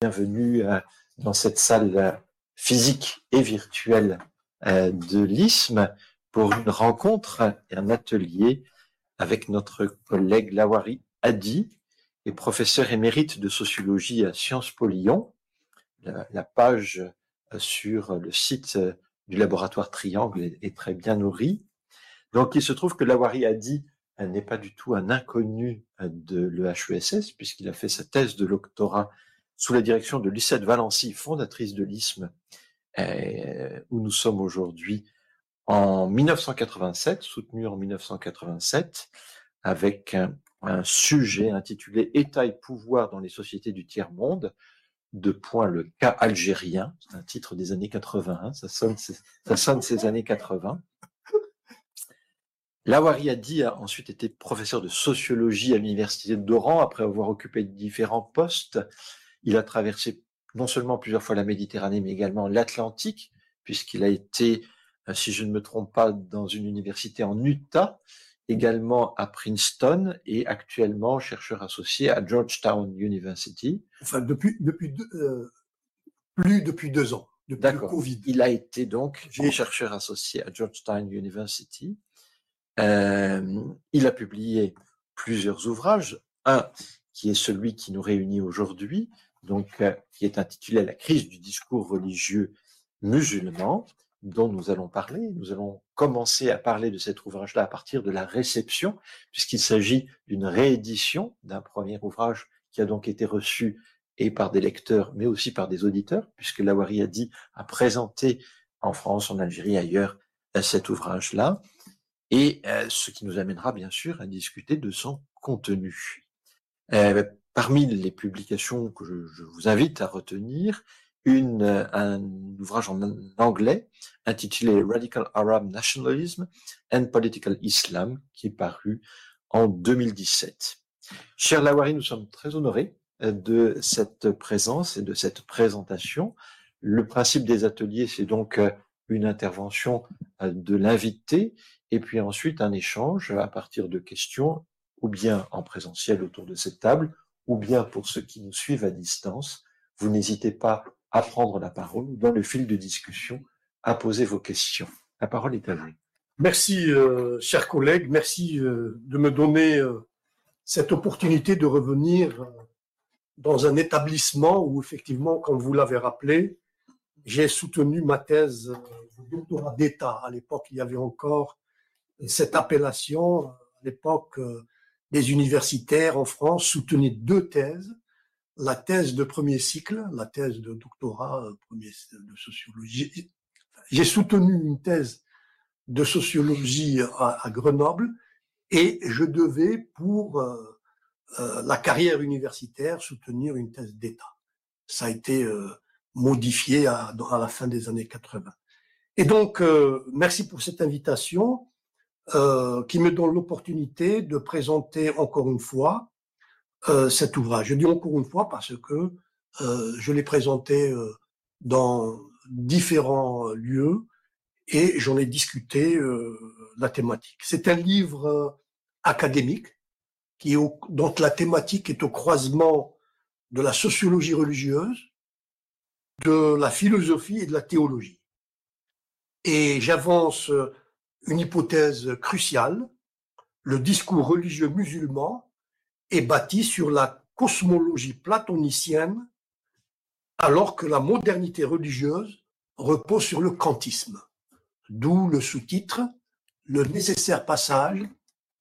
bienvenue euh, dans cette salle euh, physique et virtuelle euh, de l'ISM pour une rencontre et un atelier avec notre collègue Lawari Adi, et professeur émérite de sociologie à Sciences Po Lyon. La, page sur le site du laboratoire Triangle est, très bien nourrie. Donc il se trouve que Lawari Adi n'est pas du tout un inconnu de l'EHESS puisqu'il a fait sa thèse de doctorat sous la direction de Lucette Valency, fondatrice de l'ISM, euh, où nous sommes aujourd'hui en 1987, soutenu en 1987, avec un, sujet intitulé État et pouvoir dans les sociétés du tiers-monde, de point le cas algérien, c'est un titre des années 80, ça sonne, ça sonne ces années 80. Lawari Adi a ensuite été professeur de sociologie à l'université d'Oran après avoir occupé différents postes il a traversé non seulement plusieurs fois la Méditerranée, mais également l'Atlantique, puisqu'il a été, euh, si je ne me trompe pas, dans une université en Utah, également à Princeton et actuellement chercheur associé à Georgetown University. Enfin, depuis, depuis euh, plus depuis deux ans, depuis le Covid. Il a été donc chercheur associé à Georgetown University. Euh, il a publié plusieurs ouvrages. Un qui est celui qui nous réunit aujourd'hui, donc euh, qui est intitulé La crise du discours religieux musulman, dont nous allons parler. Nous allons commencer à parler de cet ouvrage-là à partir de la réception, puisqu'il s'agit d'une réédition d'un premier ouvrage qui a donc été reçu et par des lecteurs, mais aussi par des auditeurs, puisque Lawari a dit, a présenté en France, en Algérie, ailleurs, euh, cet ouvrage-là, et euh, ce qui nous amènera bien sûr à discuter de son contenu. Parmi les publications que je, vous invite à retenir, une, un ouvrage en anglais intitulé Radical Arab Nationalism and Political Islam qui est paru en 2017. Cher Lawari, nous sommes très honorés de cette présence et de cette présentation. Le principe des ateliers, c'est donc une intervention de l'invité et puis ensuite un échange à partir de questions ou bien en présentiel autour de cette table ou bien pour ceux qui nous suivent à distance, vous n'hésitez pas à prendre la parole dans le fil de discussion, à poser vos questions. La parole est à vous. Merci, euh, chers collègues. Merci euh, de me donner euh, cette opportunité de revenir dans un établissement où, effectivement, comme vous l'avez rappelé, j'ai soutenu ma thèse de doctorat d'État. À l'époque, il y avait encore cette appellation. À l'époque, des universitaires en France soutenaient deux thèses. La thèse de premier cycle, la thèse de doctorat euh, premier de sociologie. J'ai soutenu une thèse de sociologie à, Grenoble et je devais, pour euh, euh, la carrière universitaire, soutenir une thèse d'État. Ça a été modifié à, la fin des années 80. Et donc, merci pour cette invitation. Euh, qui me donne l'opportunité de présenter encore une fois euh, cet ouvrage. Je dis encore une fois parce que euh, je l'ai présenté euh, dans différents lieux et j'en ai discuté euh, la thématique. C'est un livre académique qui est dont la thématique est au croisement de la sociologie religieuse, de la philosophie et de la théologie. Et j'avance une hypothèse cruciale. Le discours religieux musulman est bâti sur la cosmologie platonicienne, alors que la modernité religieuse repose sur le kantisme. D'où le sous-titre Le nécessaire passage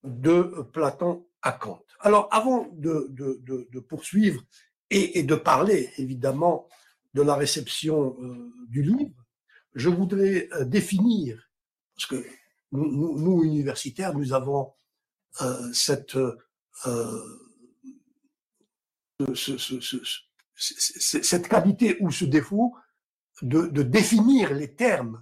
de Platon à Kant. Alors, avant de, poursuivre et, de parler évidemment de la réception euh, du livre, je voudrais euh, définir, parce que nous, nous, universitaires, nous avons euh, cette, euh, ce, ce, ce, cette qualité ou ce défaut de, de, définir les termes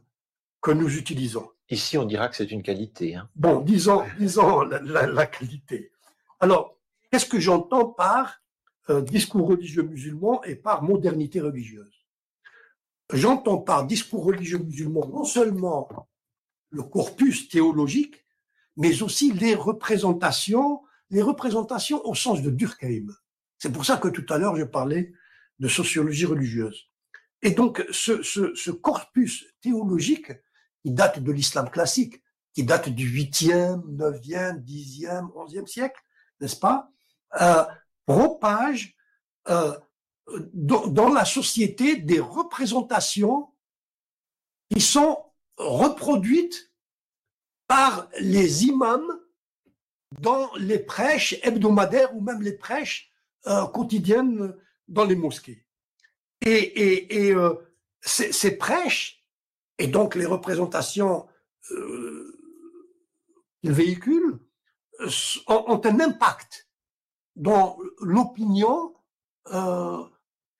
que nous utilisons. Ici, on dira que c'est une qualité. Hein. Bon, disons, disons la, la, la qualité. Alors, qu'est-ce que j'entends par euh, discours religieux musulman et par modernité religieuse? J'entends par discours religieux musulman non seulement le corpus théologique, mais aussi les représentations, les représentations au sens de Durkheim. C'est pour ça que tout à l'heure je parlais de sociologie religieuse. Et donc, ce, ce, corpus théologique, qui date de l'islam classique, qui date du 8e, 9e, 10e, 11e siècle, n'est-ce pas, euh, propage euh, dans la société des représentations qui sont reproduites par les imams dans les prêches hebdomadaires ou même les prêches euh, quotidiennes dans les mosquées. Et, euh, ces, prêches, et donc les représentations euh, qu'ils véhiculent, ont, un impact dans l'opinion par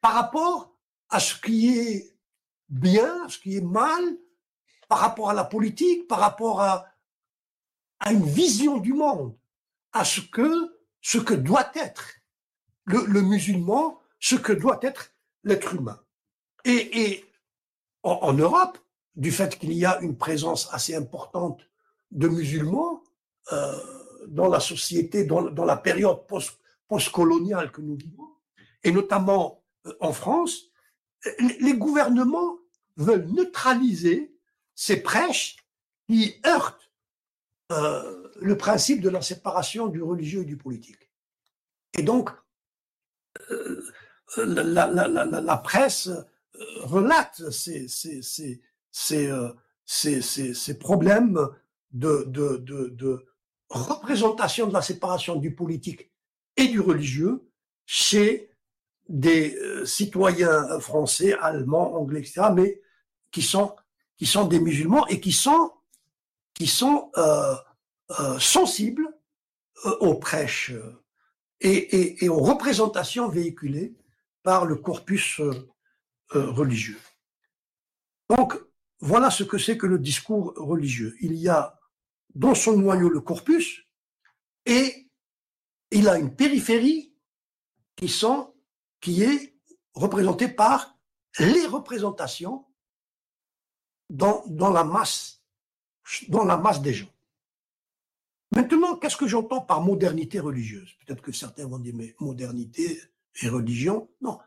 rapport à ce qui est bien, ce qui est mal, par rapport à la politique, par rapport à, une vision du monde, à ce que, ce que doit être le, musulman, ce que doit être l'être humain. Et, en, Europe, du fait qu'il y a une présence assez importante de musulmans euh, dans la société, dans, la période post, post-coloniale que nous vivons, et notamment euh, en France, les gouvernements veulent neutraliser ces prêches qui heurtent euh, le principe de la séparation du religieux et du politique. Et donc, euh, la, presse euh, relate ces, ces, ces, ces, problèmes de, de, de, de représentation de la séparation du politique et du religieux chez des citoyens français, allemands, anglais, etc., mais qui sont qui sont des musulmans et qui sont, qui sont euh, euh, sensibles euh, aux prêches et, et, et, aux représentations véhiculées par le corpus religieux. Donc, voilà ce que c'est que le discours religieux. Il y a dans son noyau le corpus et il a une périphérie qui, sont, qui est représentée par les représentations dans, la masse, dans la masse des gens. Maintenant, qu'est-ce que j'entends par modernité religieuse? Peut-être que certains vont dire, mais modernité et religion Non.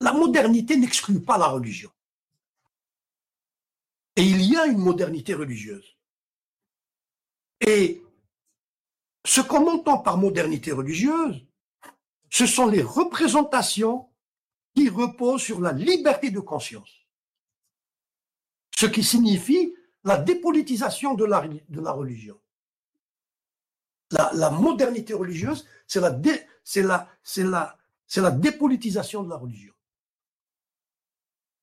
La modernité n'exclut pas la religion. Et il y a une modernité religieuse. Et ce qu'on entend par modernité religieuse, ce sont les représentations qui reposent sur la liberté de conscience ce qui signifie la dépolitisation de la, religion. La, modernité religieuse, c'est la, dépolitisation de la religion.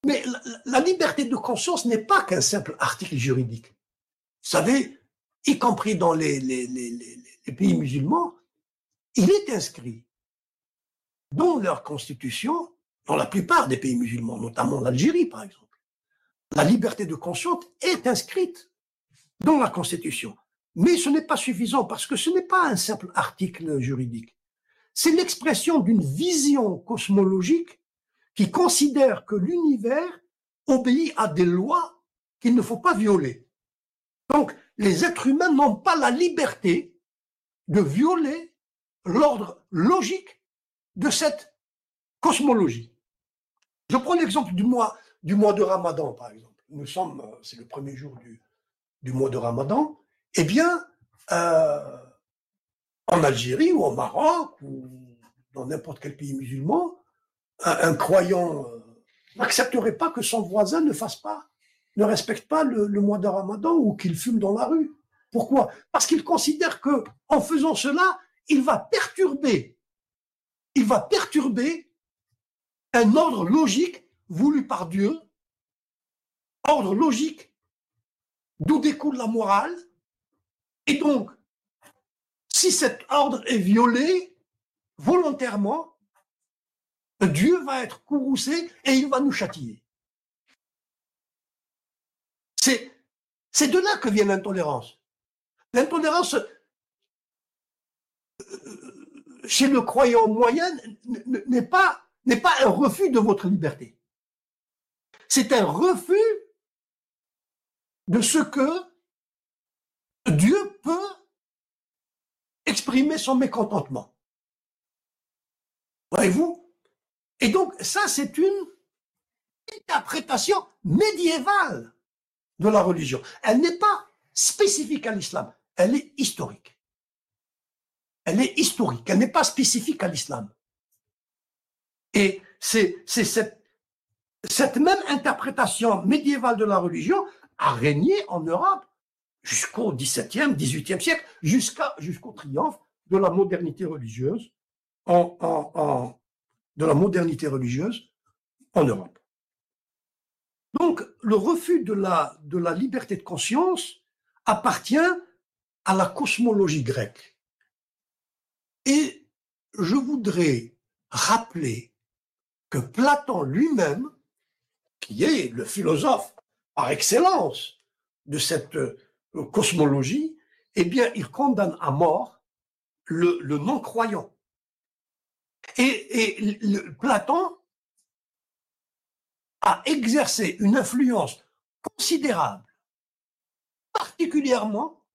Mais la, liberté de conscience n'est pas qu'un simple article juridique. Vous savez, y compris dans les, pays musulmans, il est inscrit dans leur constitution, dans la plupart des pays musulmans, notamment l'Algérie par exemple la liberté de conscience est inscrite dans la Constitution. Mais ce n'est pas suffisant parce que ce n'est pas un simple article juridique. C'est l'expression d'une vision cosmologique qui considère que l'univers obéit à des lois qu'il ne faut pas violer. Donc, les êtres humains n'ont pas la liberté de violer l'ordre logique de cette cosmologie. Je prends l'exemple du mois, du mois de Ramadan, par exemple. Nous sommes, euh, c'est le premier jour du, mois de Ramadan. Eh bien, euh, en Algérie ou au Maroc ou dans n'importe quel pays musulman, un, croyant euh, n'accepterait pas que son voisin ne fasse pas, ne respecte pas le, le mois de Ramadan ou qu'il fume dans la rue. Pourquoi? Parce qu'il considère que en faisant cela, il va perturber, il va perturber un ordre logique voulu par Dieu, ordre logique, d'où découle la morale. Et donc, si cet ordre est violé volontairement, Dieu va être courroucé et il va nous châtier. C'est, de là que vient l'intolérance. L'intolérance euh, chez le croyant moyen n'est pas un refus de votre liberté. C'est un refus de ce que Dieu peut exprimer son mécontentement. Voyez-vous? Et donc, ça, c'est une interprétation médiévale de la religion. Elle n'est pas spécifique à l'islam, elle est historique. Elle est historique, elle n'est pas spécifique à l'islam. Et c'est cette, cette même interprétation médiévale de la religion a régné en Europe jusqu'au XVIIe, XVIIIe siècle, jusqu'à jusqu'au triomphe de la modernité religieuse en, de la modernité religieuse en Europe. Donc, le refus de la, de la liberté de conscience appartient à la cosmologie grecque. Et je voudrais rappeler que Platon lui-même, qui est le philosophe par excellence de cette euh, cosmologie, eh bien, il condamne à mort le, non-croyant. Et, Platon a exercé une influence considérable, particulièrement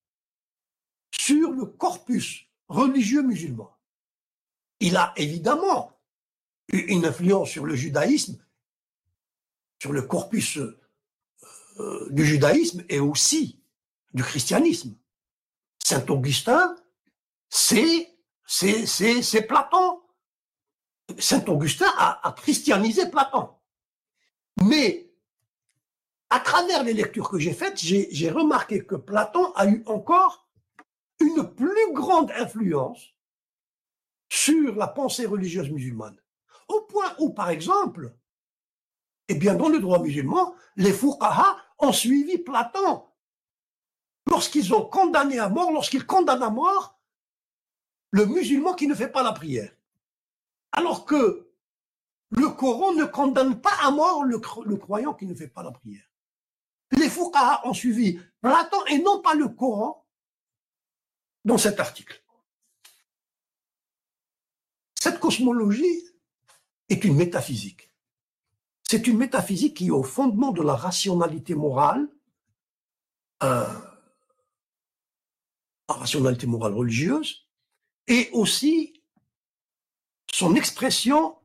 sur le corpus religieux musulman. Il a évidemment eu une influence sur le judaïsme, sur le corpus euh, du judaïsme et aussi du christianisme. Saint Augustin, c'est c'est Platon. Saint Augustin a, a christianisé Platon. Mais à travers les lectures que j'ai faites, j'ai remarqué que Platon a eu encore une plus grande influence sur la pensée religieuse musulmane. Au point où, par exemple, eh bien, dans le droit musulman, les fuqaha ont suivi Platon lorsqu'ils ont condamné à mort, lorsqu'ils condamnent à mort le musulman qui ne fait pas la prière. Alors que le Coran ne condamne pas à mort le, croyant qui ne fait pas la prière. Les Fouqaha ont suivi Platon et non pas le Coran dans cet article. Cette cosmologie est une métaphysique. C'est une métaphysique qui est au fondement de la rationalité morale, euh, la rationalité morale religieuse, et aussi son expression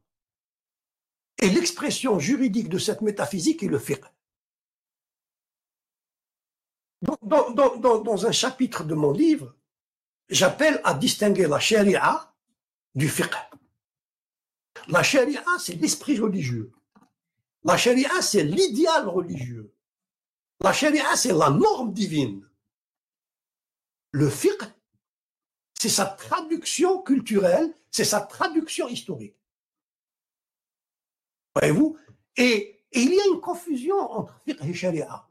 et l'expression juridique de cette métaphysique est le fiqh. Dans, un chapitre de mon livre, j'appelle à distinguer la sharia du fiqh. La sharia, c'est l'esprit religieux. La sharia, c'est l'idéal religieux. La sharia, c'est la norme divine. Le fiqh, c'est sa traduction culturelle, c'est sa traduction historique. Voyez-vous? Et, il y a une confusion entre fiqh et sharia.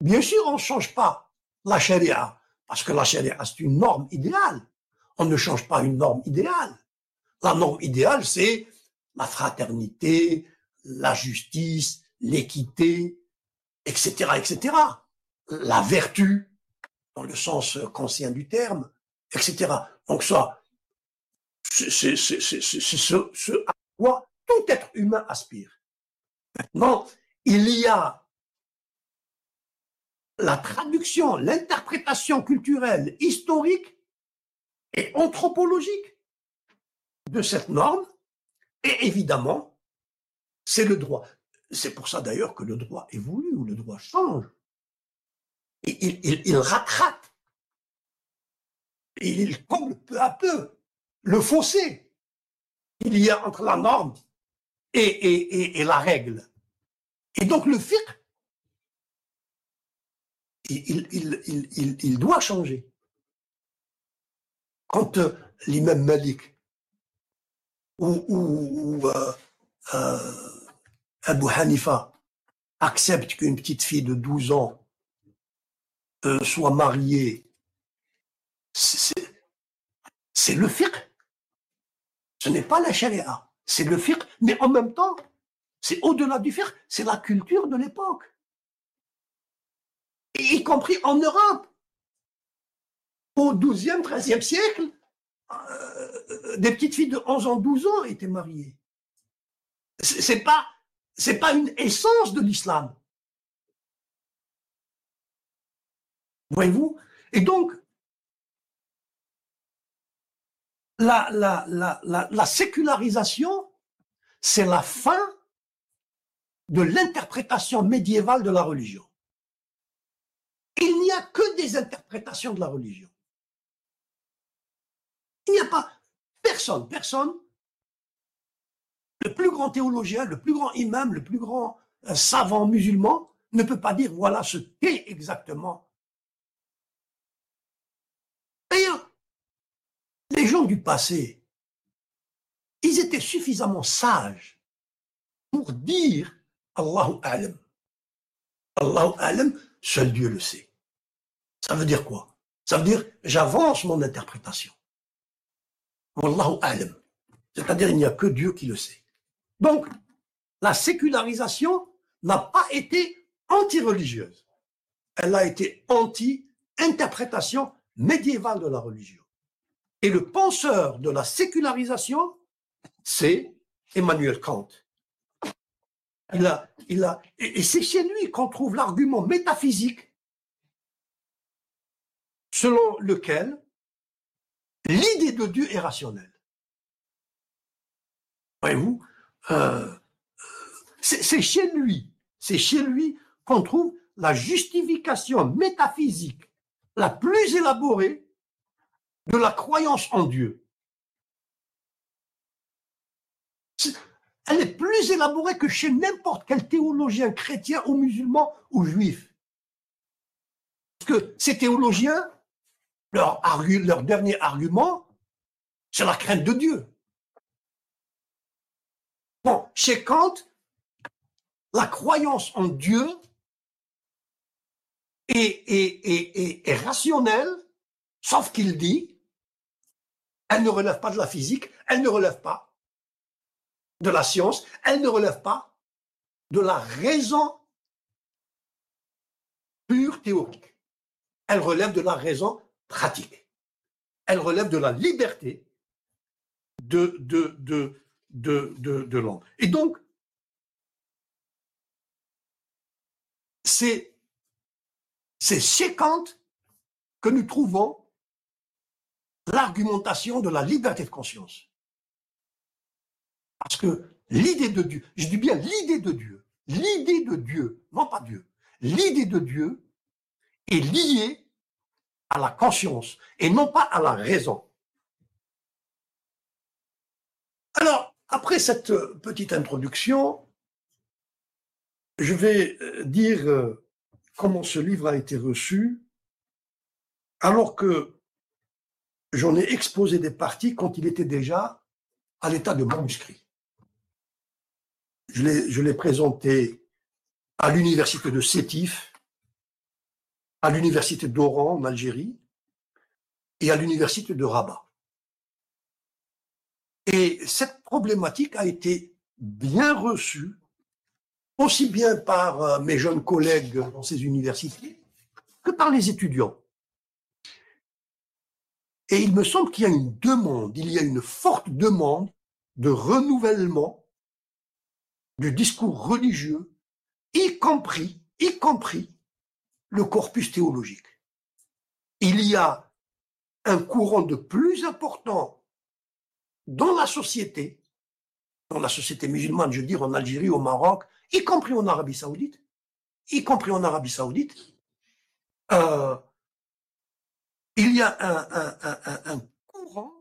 Bien sûr, on ne change pas la sharia, parce que la sharia, c'est une norme idéale. On ne change pas une norme idéale. La norme idéale, c'est la fraternité, la justice, l'équité, etc., etc. La vertu, dans le sens conscient du terme, etc. Donc ça, c'est ce, ce à quoi tout être humain aspire. Maintenant, il y a la traduction, l'interprétation culturelle, historique et anthropologique de cette norme, et évidemment, c'est le droit. C'est pour ça d'ailleurs que le droit évolue ou le droit change. Il, rattrape, il comble peu à peu le fossé qu'il y a entre la norme et, la règle. Et donc le fiqh, il, doit changer. Quand euh, l'imam Malik ou, ou, euh, euh, Abu Hanifa accepte qu'une petite fille de 12 ans soit mariée, c'est le fiqh. Ce n'est pas la charia c'est le fiqh, mais en même temps, c'est au-delà du fiqh, c'est la culture de l'époque. Y compris en Europe. Au XIIe, XIIIe siècle, euh, des petites filles de 11 ans, 12 ans étaient mariées. C'est pas, c'est pas une essence de l'islam. Voyez-vous? Et donc, la, la, la, la, sécularisation, c'est la fin de l'interprétation médiévale de la religion. Il n'y a que des interprétations de la religion. Il n'y a pas personne, personne. Le plus grand théologien, le plus grand imam, le plus grand euh, savant musulman ne peut pas dire voilà ce qu'est exactement. D'ailleurs, les gens du passé, ils étaient suffisamment sages pour dire Allahu alam. Allahu alam, seul Dieu le sait. Ça veut dire quoi? Ça veut dire j'avance mon interprétation. Wallahu alam. C'est-à-dire il n'y a que Dieu qui le sait. Donc, la sécularisation n'a pas été anti-religieuse. Elle a été anti-interprétation médiévale de la religion. Et le penseur de la sécularisation, c'est Emmanuel Kant. Et c'est chez lui qu'on trouve l'argument métaphysique selon lequel l'idée de Dieu est rationnelle. Voyez-vous, euh, c'est chez lui, c'est chez lui qu'on trouve la justification métaphysique la plus élaborée de la croyance en Dieu. Elle est plus élaborée que chez n'importe quel théologien chrétien ou musulman ou juif. Parce que ces théologiens, leur dernier argument, c'est la crainte de Dieu. Chez Kant, la croyance en Dieu est, rationnelle, sauf qu'il dit, elle ne relève pas de la physique, elle ne relève pas de la science, elle ne relève pas de la raison pure théorique. Elle relève de la raison pratique. Elle relève de la liberté de, de, de l'homme. Et donc, c'est chez Kant que nous trouvons l'argumentation de la liberté de conscience. Parce que l'idée de Dieu, je dis bien l'idée de Dieu, l'idée de Dieu, non pas Dieu, l'idée de Dieu est liée à la conscience et non pas à la raison. Alors, après cette petite introduction, je vais euh, dire euh, comment ce livre a été reçu, alors que j'en ai exposé des parties quand il était déjà à l'état de manuscrit. Je l'ai présenté à l'université de Sétif, à l'université d'Oran en Algérie et à l'université de Rabat. Et cette problématique a été bien reçue, aussi bien par euh, mes jeunes collègues dans ces universités que par les étudiants. Et il me semble qu'il y a une demande, il y a une forte demande de renouvellement du discours religieux, y compris, y compris le corpus théologique. Il y a un courant de plus important dans la société, dans la société musulmane, je veux dire en Algérie, au Maroc, y compris en Arabie Saoudite, y compris en Arabie Saoudite, euh, il y a un, courant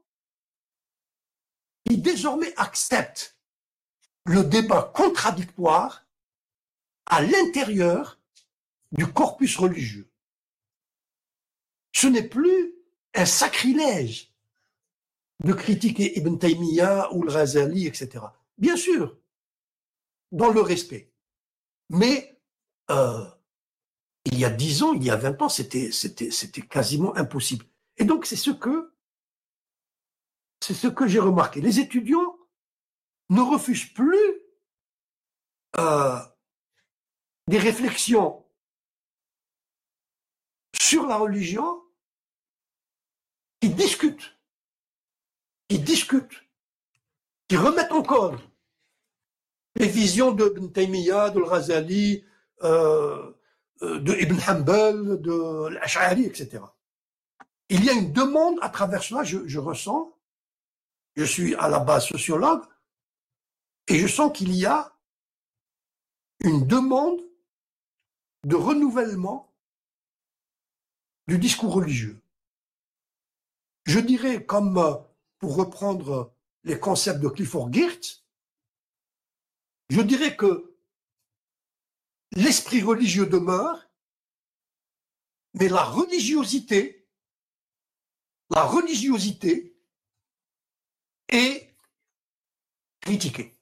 qui désormais accepte le débat contradictoire à l'intérieur du corpus religieux. Ce n'est plus un sacrilège de critiquer Ibn Taymiyyah ou le Razali, etc. Bien sûr, dans le respect. Mais euh, il y a dix ans, il y a vingt ans, c'était, c'était, c'était quasiment impossible. Et donc, c'est ce que, c'est ce que j'ai remarqué. Les étudiants ne refusent plus euh, des réflexions sur la religion qui discutent, qui discutent, qui remettent en cause les visions de Ibn Taymiyyah, de Razali, euh, euh, de Ibn Hanbal, de l'Ash'ari, etc. Il y a une demande à travers cela, je, ressens, je suis à la base sociologue, Et je sens qu'il y a une demande de renouvellement du discours religieux. Je dirais, comme euh, pour reprendre les concepts de Clifford Geertz, je dirais que l'esprit religieux demeure, mais la religiosité, la religiosité est critiquée.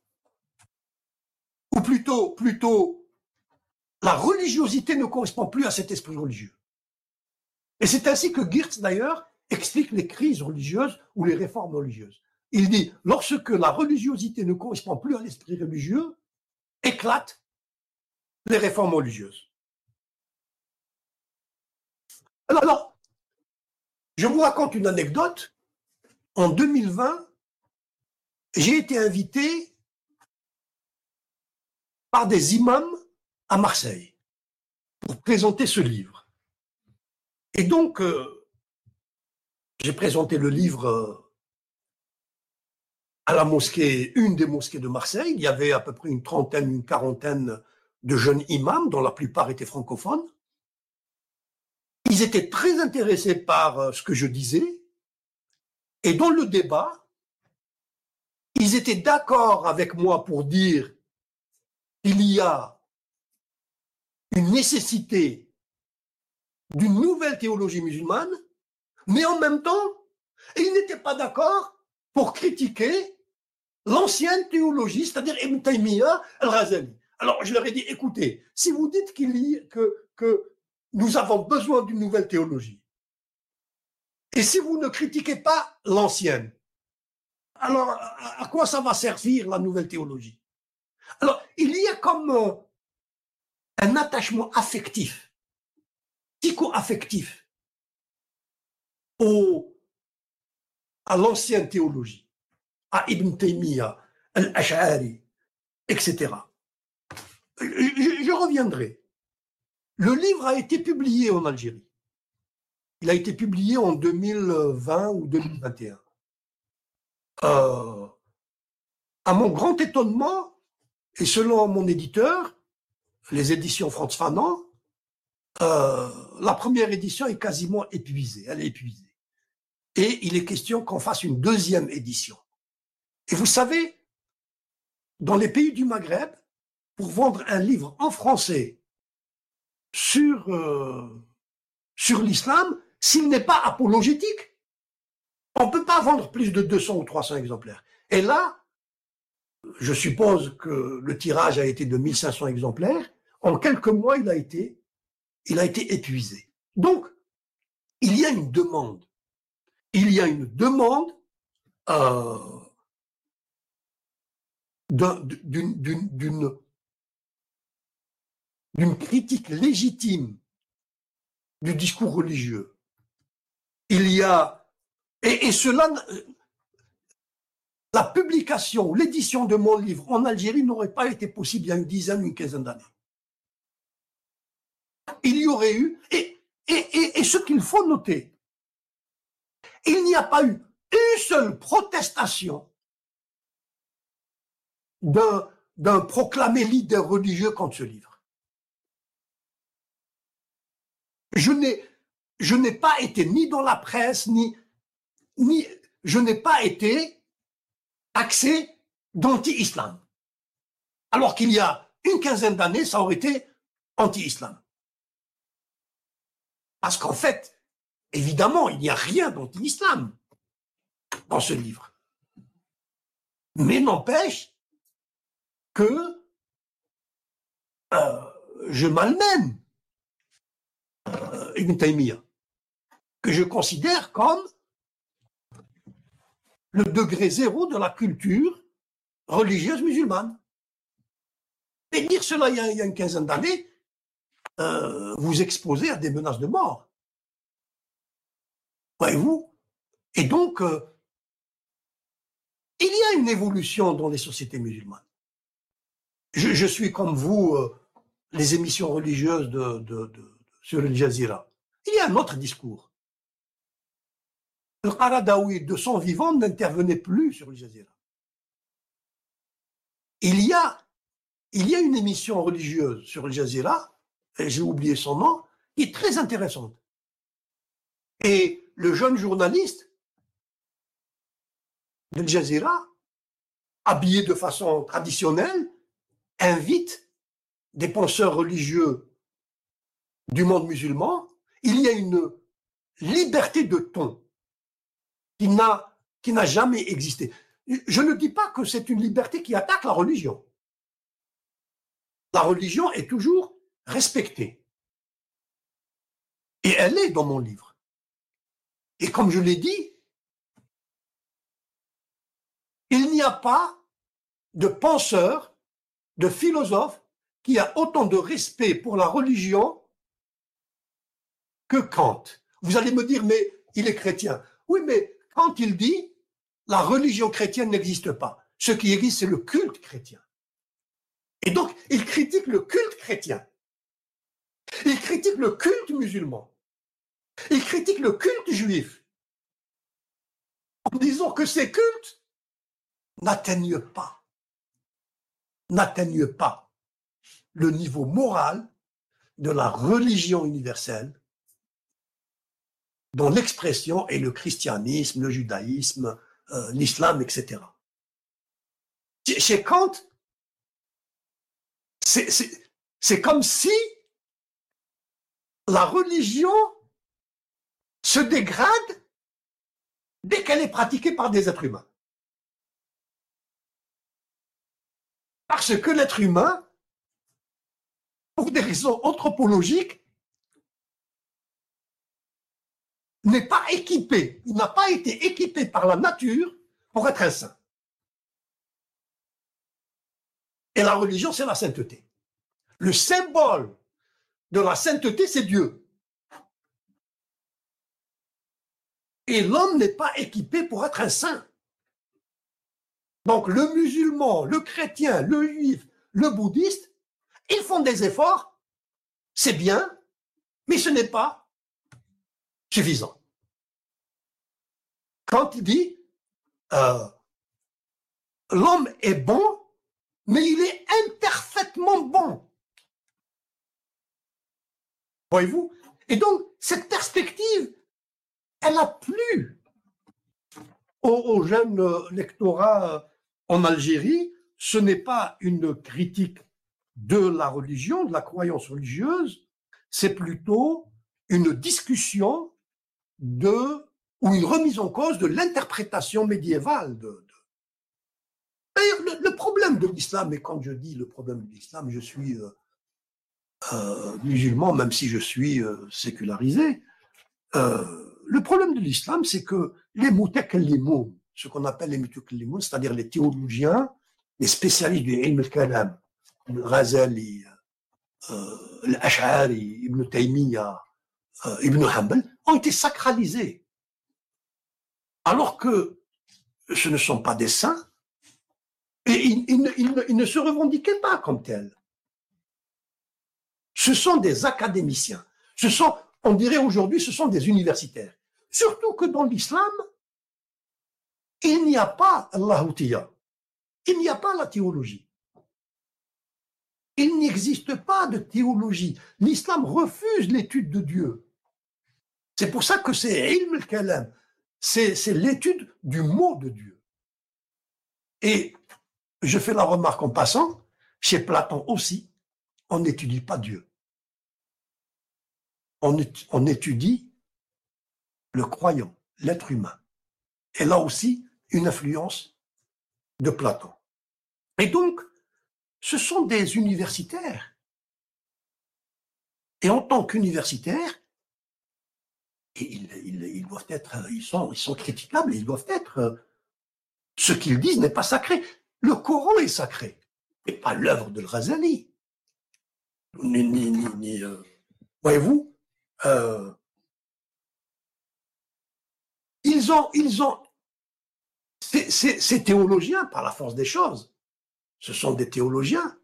Ou plutôt, plutôt, la religiosité ne correspond plus à cet esprit religieux. Et c'est ainsi que Geertz, d'ailleurs, explique les crises religieuses ou les réformes religieuses. Il dit, lorsque la religiosité ne correspond plus à l'esprit religieux, éclatent les réformes religieuses. Alors, je vous raconte une anecdote. En 2020, j'ai été invité par des imams à Marseille pour présenter ce livre. Et donc, euh, j'ai présenté le livre euh, à la mosquée, une des mosquées de Marseille. Il y avait à peu près une trentaine, une quarantaine de jeunes imams, dont la plupart étaient francophones. Ils étaient très intéressés par euh, ce que je disais. Et dans le débat, ils étaient d'accord avec moi pour dire qu'il y a une nécessité d'une nouvelle théologie musulmane, mais en même temps, ils n'étaient pas d'accord pour critiquer l'ancienne théologie, c'est-à-dire Ibn Taymiyyah al-Razali. Alors, je leur ai dit, écoutez, si vous dites qu'il y, que, que nous avons besoin d'une nouvelle théologie, et si vous ne critiquez pas l'ancienne, alors à quoi ça va servir la nouvelle théologie? Alors, il y a comme un attachement affectif, psycho-affectif à l'ancienne théologie, à Ibn Taymiyyah, Al-Ash'ari, etc. Je, reviendrai. Le livre a été publié en Algérie. Il a été publié en 2020 ou 2021. Euh, à mon grand étonnement, et selon mon éditeur, les éditions Franz Fanon, euh, la première édition est quasiment épuisée. Elle est épuisée. Et il est question qu'on fasse une deuxième édition. Et vous savez, dans les pays du Maghreb, pour vendre un livre en français sur, euh, l'islam, s'il n'est pas apologétique, on ne peut pas vendre plus de 200 ou 300 exemplaires. Et là, je suppose que le tirage a été de 1500 exemplaires. En quelques mois, il a été épuisé. Donc, il y a une demande. Il y a une demande euh, d'une critique légitime du discours religieux. Il y a, et, cela, la publication, l'édition de mon livre en Algérie n'aurait pas été possible il y a une dizaine, une quinzaine d'années. Il y aurait eu, et ce qu'il faut noter, il n'y a pas eu une seule protestation d'un proclamé leader religieux contre ce livre. Je n'ai je n'ai pas été ni dans la presse ni ni je n'ai pas été axé d'anti-islam. Alors qu'il y a une quinzaine d'années, ça aurait été anti-islam. Parce qu'en fait, évidemment, il n'y a rien d'anti-islam dans ce livre. Mais n'empêche que euh, je malmène euh, Ibn Taymiyyah, que je considère comme le degré zéro de la culture religieuse musulmane. Et dire cela il y a, une quinzaine d'années, euh, vous exposez à des menaces de mort. Voyez-vous Et donc, euh, il y a une évolution dans les sociétés musulmanes. Je, suis comme vous, euh, les émissions religieuses de, sur le Jazeera. Il y a un autre discours. Le Qaradawi, de son vivant, n'intervenait plus sur le Jazeera. il y a, il y a une émission religieuse sur Al Jazeera, j'ai oublié son nom, qui est très intéressante. Et le jeune journaliste de Al Jazeera, habillé de façon traditionnelle, invite des penseurs religieux du monde musulman. Il y a une liberté de ton qui n'a jamais existé. Je ne dis pas que c'est une liberté qui attaque la religion. La religion est toujours respectée. Et elle est dans mon livre. Et comme je l'ai dit, il n'y a pas de penseur, de philosophe qui a autant de respect pour la religion que Kant. Vous allez me dire, mais il est chrétien. Oui, mais quand il dit la religion chrétienne n'existe pas, ce qui existe, c'est le culte chrétien. Et donc, il critique le culte chrétien. Il critique le culte musulman. Il critique le culte juif. En disant que ces cultes n'atteignent pas, le niveau moral de la religion universelle dont l'expression est le christianisme, le judaïsme, euh, l'islam, etc. Chez Kant, c'est comme si la religion se dégrade dès qu'elle est pratiquée par des êtres humains. Parce que l'être humain, pour des raisons anthropologiques, n'est pas équipé, il n'a pas été équipé par la nature pour être un saint. Et la religion, c'est la sainteté. Le symbole de la sainteté, c'est Dieu. Et l'homme n'est pas équipé pour être un saint. Donc le musulman, le chrétien, le juif, le bouddhiste, ils font des efforts, c'est bien, mais ce n'est pas suffisant. Quand il dit euh, l'homme est bon, mais il est imparfaitement bon. Voyez-vous? Et donc, cette perspective, elle a plu au, jeune lectorat en Algérie. Ce n'est pas une critique de la religion, de la croyance religieuse, c'est plutôt une discussion ou une remise en cause de l'interprétation médiévale de, D'ailleurs, le, problème de l'islam, et quand je dis le problème de l'islam, je suis euh, euh, musulman, même si je suis euh, sécularisé. Le problème de l'islam, c'est que les moutakalimoun, ce qu'on appelle les moutakalimoun, c'est-à-dire les théologiens, les spécialistes du ilm al-kalam, le Ghazali, l'Ash'ari, Ibn Taymiyyah, Ibn Hanbal, ont été sacralisés. Alors que ce ne sont pas des saints, et ils, ne se revendiquaient pas comme tels. Ce sont des académiciens. On dirait aujourd'hui, ce sont des universitaires. Surtout que dans l'islam, il n'y a pas l'Ahoutiya. Il n'y a pas la théologie. Il n'existe pas de théologie. L'islam refuse l'étude de Dieu. C'est pour ça que c'est ilm al-kalam, c'est l'étude du mot de Dieu. Et je fais la remarque en passant, chez Platon aussi, on n'étudie pas Dieu. On étudie le croyant, l'être humain. Et là aussi, une influence de Platon. Et donc, ce sont des universitaires. Et en tant qu'universitaires, ils, doivent être, ils sont, ils sont critiquables, ils doivent être. Ce qu'ils disent n'est pas sacré. Le Coran est sacré, et pas l'œuvre de Razali. Ni, ni, euh, voyez-vous, euh, ils ont, ils ont, ces théologiens, par la force des choses, ce sont des théologiens.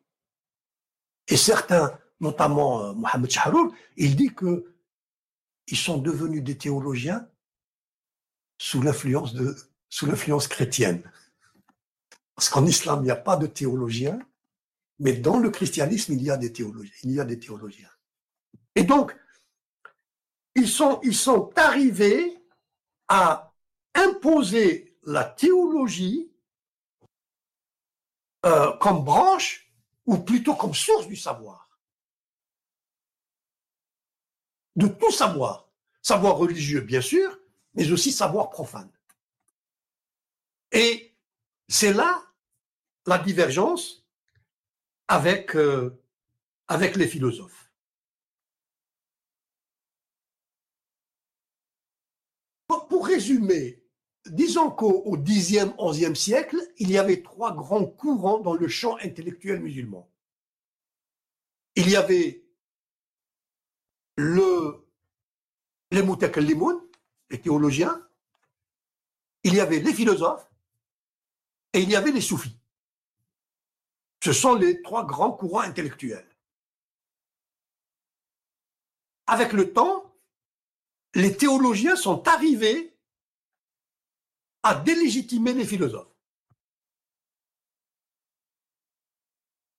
Et certains, notamment euh, Mohamed Shaharoul, il dit que ils sont devenus des théologiens sous l'influence de sous l'influence chrétienne. Parce qu'en islam, il n'y a pas de théologiens, mais dans le christianisme, il y a des théologiens. Il y a des théologiens. Et donc, ils sont, ils sont arrivés à imposer la théologie euh, comme branche, ou plutôt comme source du savoir. De tout savoir. Savoir religieux, bien sûr, mais aussi savoir profane. Et c'est là la divergence avec, euh, avec les philosophes. Pour, résumer, disons qu'au Xe, XIe siècle, il y avait trois grands courants dans le champ intellectuel musulman. Il y avait le, les mutakallimun, les théologiens, il y avait les philosophes, et il y avait les soufis. Ce sont les trois grands courants intellectuels. Avec le temps, les théologiens sont arrivés à délégitimer les philosophes.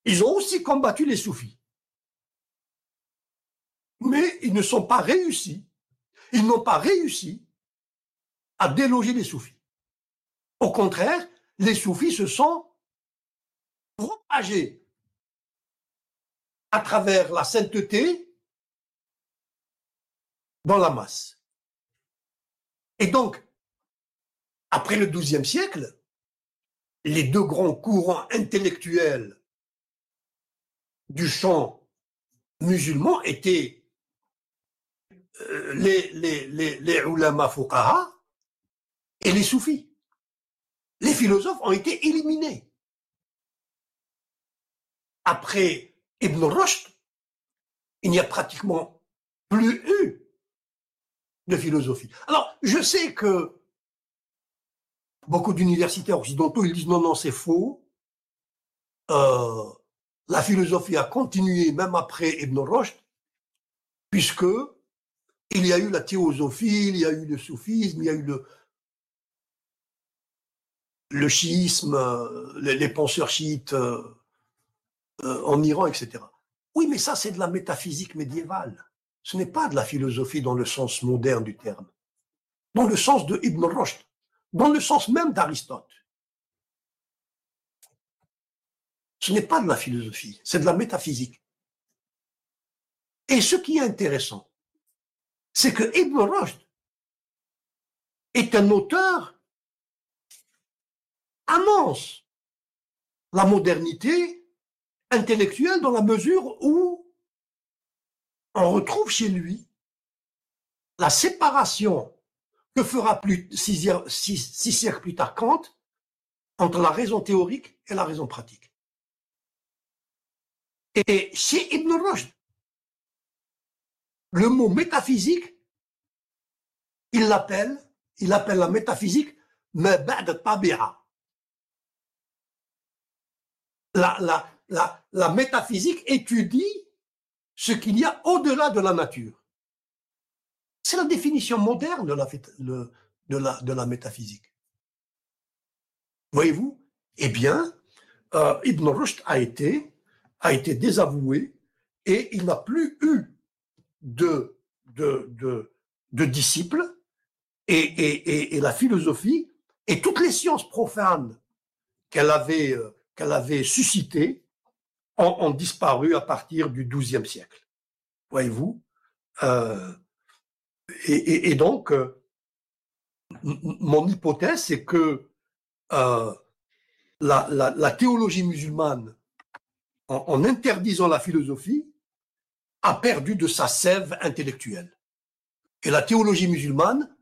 Ils ont aussi combattu les soufis. Mais ils ne sont pas réussis. Ils n'ont pas réussi à déloger les soufis. Au contraire, les soufis se sont propagés à travers la sainteté dans la masse. Et donc, après le XIIe siècle, les deux grands courants intellectuels du champ musulman étaient euh, les, ulama fuqaha et les soufis les philosophes ont été éliminés. Après Ibn Rushd, il n'y a pratiquement plus eu de philosophie. Alors, je sais que beaucoup d'universitaires occidentaux, ils disent non, non, c'est faux. Euh, la philosophie a continué même après Ibn Rushd, puisque il y a eu la théosophie, il y a eu le soufisme, il y a eu le, chiisme, euh, les, penseurs chiites euh, en Iran, etc. Oui, mais ça, c'est de la métaphysique médiévale. Ce n'est pas de la philosophie dans le sens moderne du terme, dans le sens de Ibn Rushd, dans le sens même d'Aristote. Ce n'est pas de la philosophie, c'est de la métaphysique. Et ce qui est intéressant, c'est que Ibn Rushd est un auteur annonce la modernité intellectuelle dans la mesure où on retrouve chez lui la séparation que fera plus six, siècles plus tard Kant entre la raison théorique et la raison pratique? Et chez Ibn Rushd, le mot métaphysique, il l'appelle, il appelle la métaphysique mabad tabi'a la, métaphysique étudie ce qu'il y a au-delà de la nature. C'est la définition moderne de la, métaphysique. Voyez-vous? Eh bien, euh, Ibn Rushd a été, désavoué et il n'a plus eu de, disciples et, la philosophie et toutes les sciences profanes qu'elle avait, euh, qu'elle avait suscité ont, disparu à partir du XIIe siècle. Voyez-vous? Euh, et, donc, euh, mon hypothèse, c'est que euh, la, théologie musulmane, en, interdisant la philosophie, a perdu de sa sève intellectuelle. Et la théologie musulmane,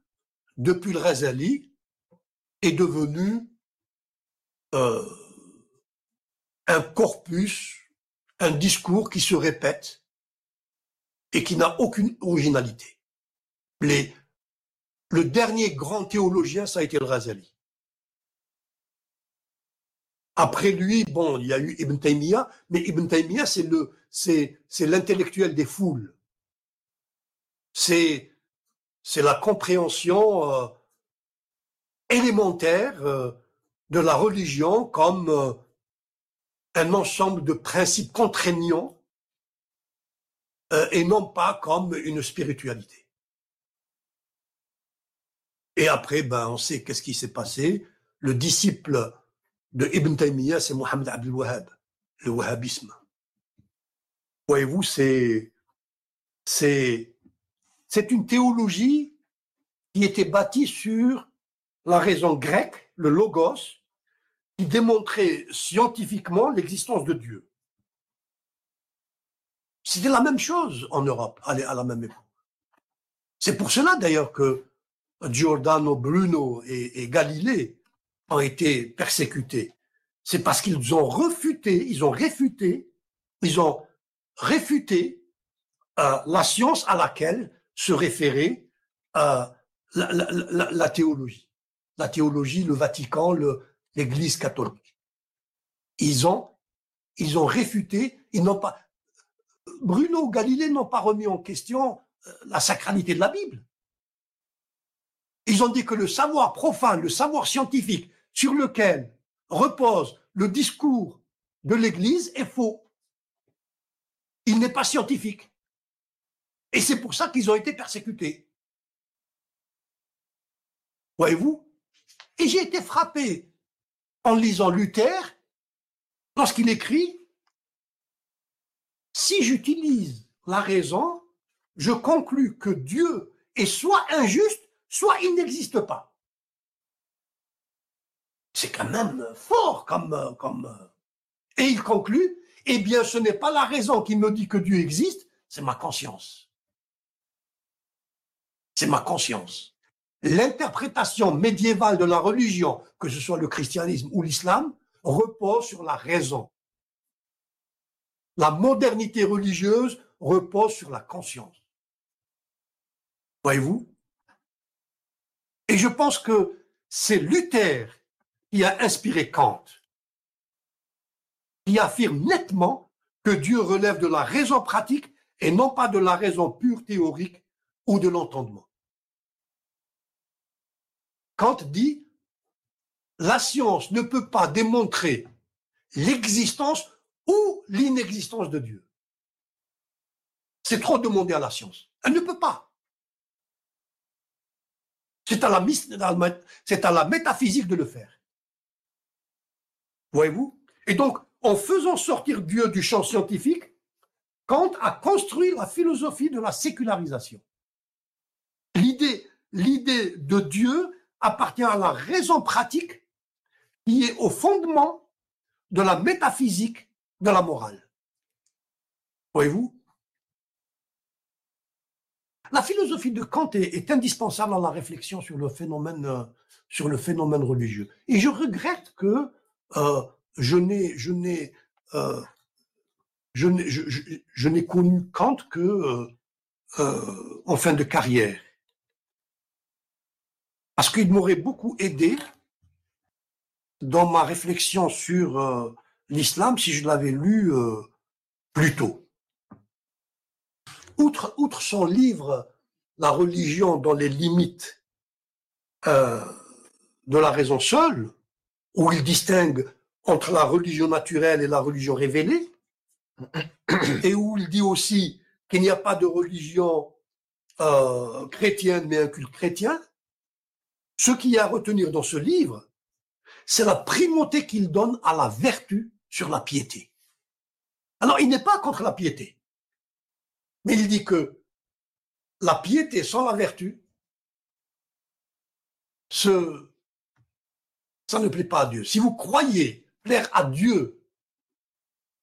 depuis le Razali, est devenue un corpus, un discours qui se répète et qui n'a aucune originalité. Le dernier grand théologien, ça a été le Razali. Après lui, bon, il y a eu Ibn Taymiyyah, mais Ibn Taymiyyah, c'est le, c'est, c'est l'intellectuel des foules. C'est, c'est la compréhension euh, élémentaire euh, de la religion comme euh, un ensemble de principes contraignants et non pas comme une spiritualité. Et après, ben, on sait qu'est-ce qui s'est passé. Le disciple de Ibn Taymiyyah, c'est Mohammed Abdul Wahhab, le wahhabisme. Voyez-vous, c'est, c'est, c'est une théologie qui était bâtie sur la raison grecque, le logos, qui démontrait scientifiquement l'existence de Dieu. C'était la même chose en Europe à la même époque. C'est pour cela d'ailleurs que Giordano Bruno et, Galilée ont été persécutés. C'est parce qu'ils ont refuté, ils ont réfuté, ils ont réfuté euh, la science à laquelle se référait euh, la, théologie. La théologie, le Vatican, l'Église catholique. Ils ont, ils ont réfuté, ils n'ont pas, Bruno Galilée n'ont pas remis en question euh, la sacralité de la Bible. Ils ont dit que le savoir profane, le savoir scientifique sur lequel repose le discours de l'Église est faux. Il n'est pas scientifique. Et c'est pour ça qu'ils ont été persécutés. Voyez-vous? Et j'ai été frappé en lisant Luther lorsqu'il écrit Si j'utilise la raison, je conclus que Dieu est soit injuste, soit il n'existe pas. C'est quand même fort comme, comme. Et il conclut Eh bien, ce n'est pas la raison qui me dit que Dieu existe, c'est ma conscience. C'est ma conscience. L'interprétation médiévale de la religion, que ce soit le christianisme ou l'islam, repose sur la raison. La modernité religieuse repose sur la conscience. Voyez-vous et je pense que c'est Luther qui a inspiré Kant, qui affirme nettement que Dieu relève de la raison pratique et non pas de la raison pure théorique ou de l'entendement. Kant dit, la science ne peut pas démontrer l'existence ou l'inexistence de Dieu. C'est trop demander à la science. Elle ne peut pas. C'est à, la, métaphysique de le faire. Voyez-vous? Et donc, en faisant sortir Dieu du champ scientifique, Kant a construit la philosophie de la sécularisation. L'idée, l'idée de Dieu appartient à la raison pratique qui est au fondement de la métaphysique de la morale. Voyez-vous? La philosophie de Kant est, indispensable à la réflexion sur le phénomène, euh, religieux. Et je regrette que euh, je n'ai, je n'ai, euh, je n'ai, je, n'ai connu Kant que en fin de carrière, parce qu'il m'aurait beaucoup aidé dans ma réflexion sur l'islam si je l'avais lu plus tôt outre, son livre La religion dans les limites euh, de la raison seule, où il distingue entre la religion naturelle et la religion révélée, et où il dit aussi qu'il n'y a pas de religion euh, chrétienne mais un culte chrétien, ce qu'il y a à retenir dans ce livre, c'est la primauté qu'il donne à la vertu sur la piété. Alors, il n'est pas contre la piété. Mais il dit que la piété sans la vertu, ça ne plaît pas à Dieu. Si vous croyez plaire à Dieu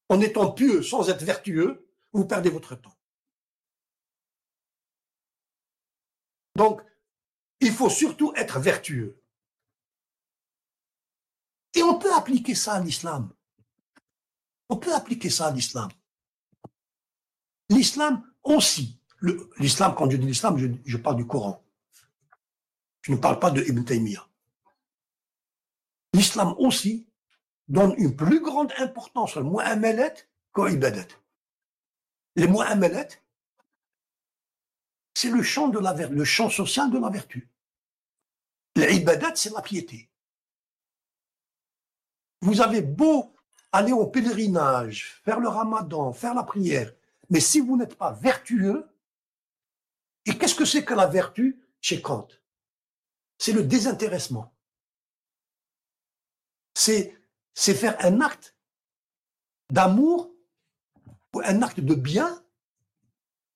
en étant pieux sans être vertueux, vous perdez votre temps. Donc, il faut surtout être vertueux. Et on peut appliquer ça à l'islam. On peut appliquer ça à l'islam. L'islam aussi, l'islam, quand je dis l'islam, je, parle du Coran. Je ne parle pas de Ibn Taymiyyah. L'islam aussi donne une plus grande importance au mu'amalat qu'au ibadat. Les mu'amalat, c'est le champ, le social de la vertu. L'ibadat, c'est la piété. Vous avez beau aller au pèlerinage, faire le ramadan, faire la prière, mais si vous n'êtes pas vertueux, et qu'est-ce que c'est que la vertu chez Kant? C'est le désintéressement. C'est, faire un acte d'amour ou un acte de bien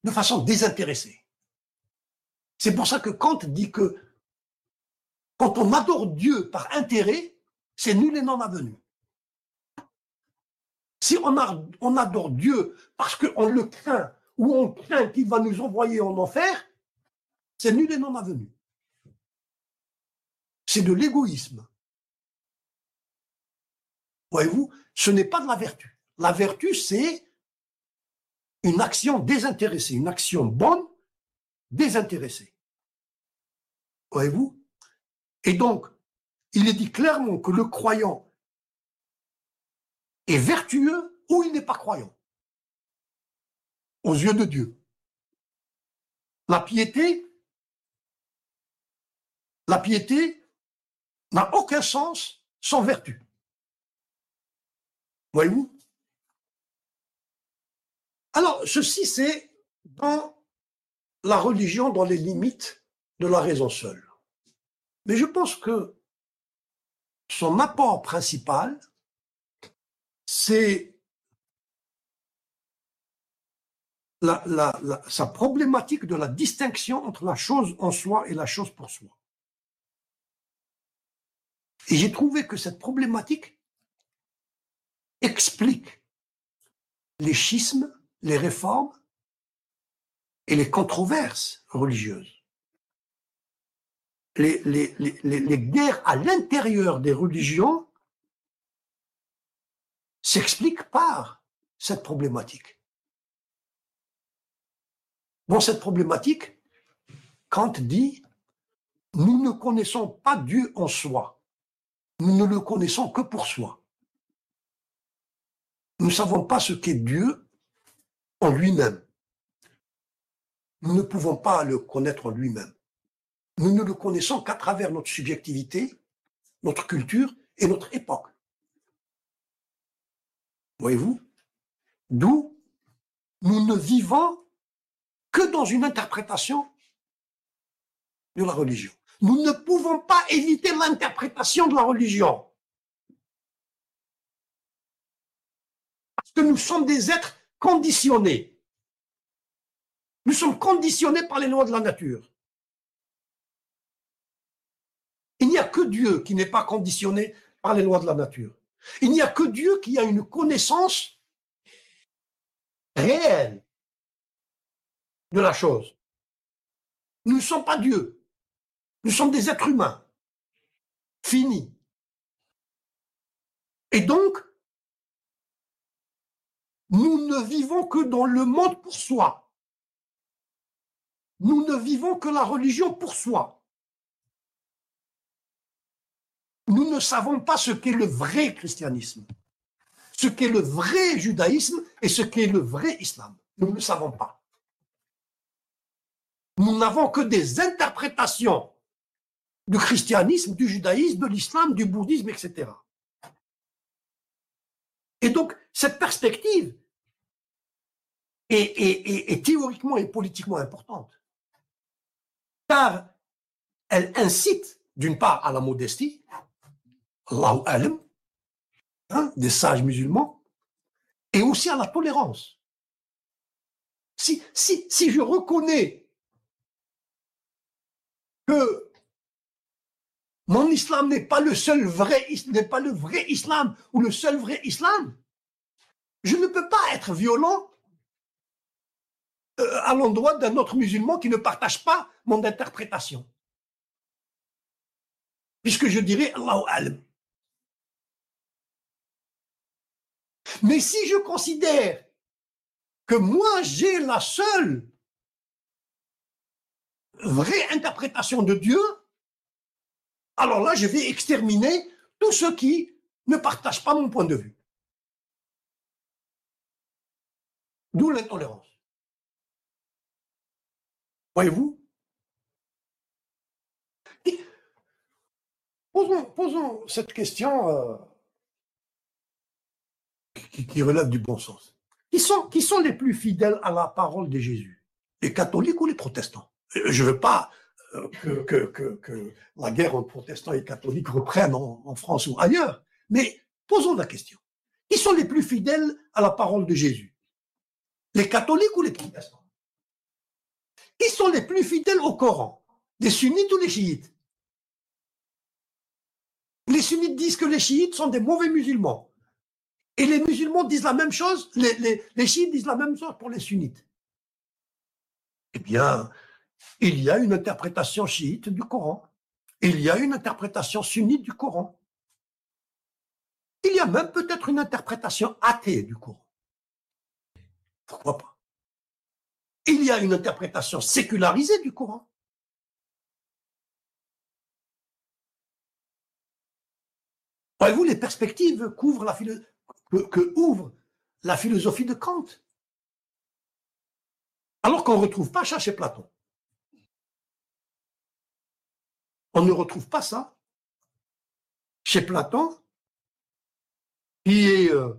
de façon désintéressée. C'est pour ça que Kant dit que quand on adore Dieu par intérêt, c'est nul et non avenu. Si on, adore Dieu parce qu'on le craint ou on craint qu'il va nous envoyer en enfer, c'est nul et non avenu. C'est de l'égoïsme. Voyez-vous, ce n'est pas de la vertu. La vertu, c'est une action désintéressée, une action bonne, désintéressée. Voyez-vous? Et donc, il est dit clairement que le croyant est vertueux ou il n'est pas croyant aux yeux de Dieu. La piété, la piété n'a aucun sens sans vertu. Voyez-vous? Alors, ceci, c'est dans la religion, dans les limites de la raison seule. Mais je pense que son apport principal, c'est sa problématique de la distinction entre la chose en soi et la chose pour soi. Et j'ai trouvé que cette problématique explique les schismes, les réformes et les controverses religieuses. Les, les guerres à l'intérieur des religions s'expliquent par cette problématique. Dans cette problématique, Kant dit, nous ne connaissons pas Dieu en soi, nous ne le connaissons que pour soi. Nous ne savons pas ce qu'est Dieu en lui-même. Nous ne pouvons pas le connaître en lui-même. Nous ne le connaissons qu'à travers notre subjectivité, notre culture et notre époque. Voyez-vous? D'où nous ne vivons que dans une interprétation de la religion. Nous ne pouvons pas éviter l'interprétation de la religion. Parce que nous sommes des êtres conditionnés. Nous sommes conditionnés par les lois de la nature. Il n'y a que Dieu qui n'est pas conditionné par les lois de la nature. Il n'y a que Dieu qui a une connaissance réelle de la chose. Nous ne sommes pas Dieu. Nous sommes des êtres humains, finis. Et donc, nous ne vivons que dans le monde pour soi. Nous ne vivons que la religion pour soi. Nous ne savons pas ce qu'est le vrai christianisme, ce qu'est le vrai judaïsme et ce qu'est le vrai islam. Nous ne savons pas. Nous n'avons que des interprétations du christianisme, du judaïsme, de l'islam, du bouddhisme, etc. Et donc, cette perspective est, théoriquement et politiquement importante, car elle incite, d'une part, à la modestie, Allahu alam, hein, des sages musulmans, et aussi à la tolérance. Si, si, si je reconnais que mon islam n'est pas le seul vrai, n'est pas le vrai islam ou le seul vrai islam, je ne peux pas être violent euh, à l'endroit d'un autre musulman qui ne partage pas mon interprétation. Puisque je dirais Allahu alam. Mais si je considère que moi j'ai la seule vraie interprétation de Dieu, alors là, je vais exterminer tous ceux qui ne partagent pas mon point de vue. D'où l'intolérance. Voyez-vous? Posons, cette question euh, qui, relèvent du bon sens. Qui sont, qui sont les plus fidèles à la parole de Jésus? Les catholiques ou les protestants? Je ne veux pas euh, que, que, la guerre entre protestants et catholiques reprenne en, France ou ailleurs, mais posons la question. Qui sont les plus fidèles à la parole de Jésus? Les catholiques ou les protestants? Qui sont les plus fidèles au Coran? Les sunnites ou les chiites? Les sunnites disent que les chiites sont des mauvais musulmans. Et les musulmans disent la même chose, les, chiites disent la même chose pour les sunnites. Eh bien, il y a une interprétation chiite du Coran. Il y a une interprétation sunnite du Coran. Il y a même peut-être une interprétation athée du Coran. Pourquoi pas? Il y a une interprétation sécularisée du Coran. Voyez-vous, les perspectives couvrent la que, ouvre la philosophie de Kant. Alors qu'on ne retrouve pas ça chez Platon. On ne retrouve pas ça chez Platon, qui est euh,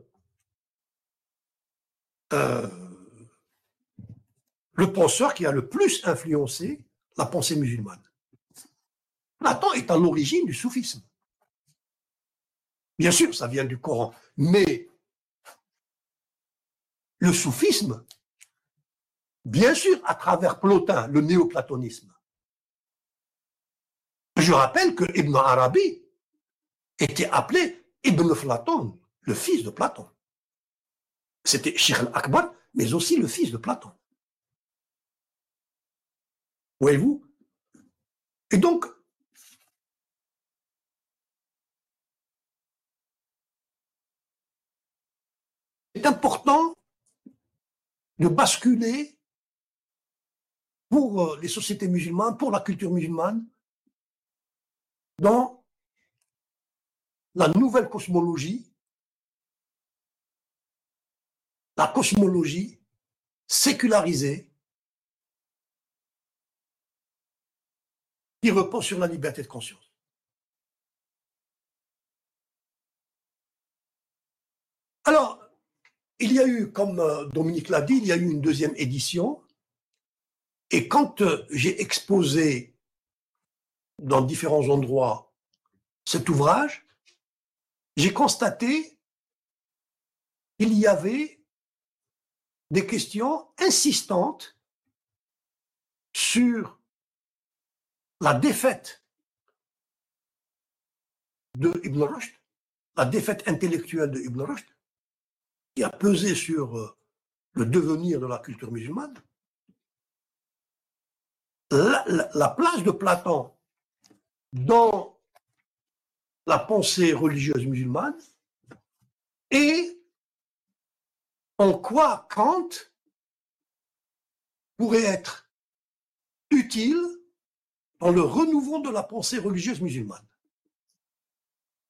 euh, le penseur qui a le plus influencé la pensée musulmane. Platon est à l'origine du soufisme. Bien sûr, ça vient du Coran, mais le soufisme, bien sûr, à travers Plotin, le néoplatonisme, je rappelle que Ibn Arabi était appelé Ibn Platon, le fils de Platon. C'était Sheikh al-Akbar, mais aussi le fils de Platon. Voyez-vous? Et donc, c'est important de basculer pour euh, les sociétés musulmanes, pour la culture musulmane, dans la nouvelle cosmologie, la cosmologie sécularisée qui repose sur la liberté de conscience. Alors, il y a eu, comme euh, Dominique l'a dit, il y a eu une deuxième édition. Et quand euh, j'ai exposé dans différents endroits cet ouvrage, j'ai constaté qu'il y avait des questions insistantes sur la défaite de Ibn Rushd, la défaite intellectuelle de Ibn Rushd, qui a pesé sur euh, le devenir de la culture musulmane, la, la place de Platon dans la pensée religieuse musulmane et en quoi Kant pourrait être utile dans le renouveau de la pensée religieuse musulmane.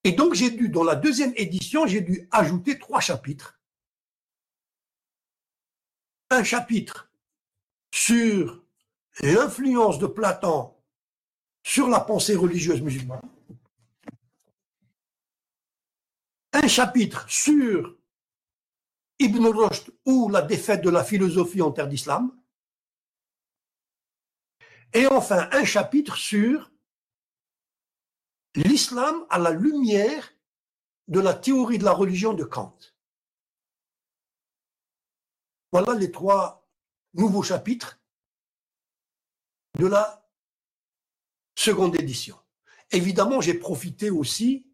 Et donc j'ai dû, dans la deuxième édition, j'ai dû ajouter trois chapitres. Un chapitre sur l'influence de Platon sur la pensée religieuse musulmane, un chapitre sur Ibn Rushd ou la défaite de la philosophie en terre d'islam, et enfin un chapitre sur l'islam à la lumière de la théorie de la religion de Kant. Voilà les trois nouveaux chapitres de la seconde édition. Évidemment, j'ai profité aussi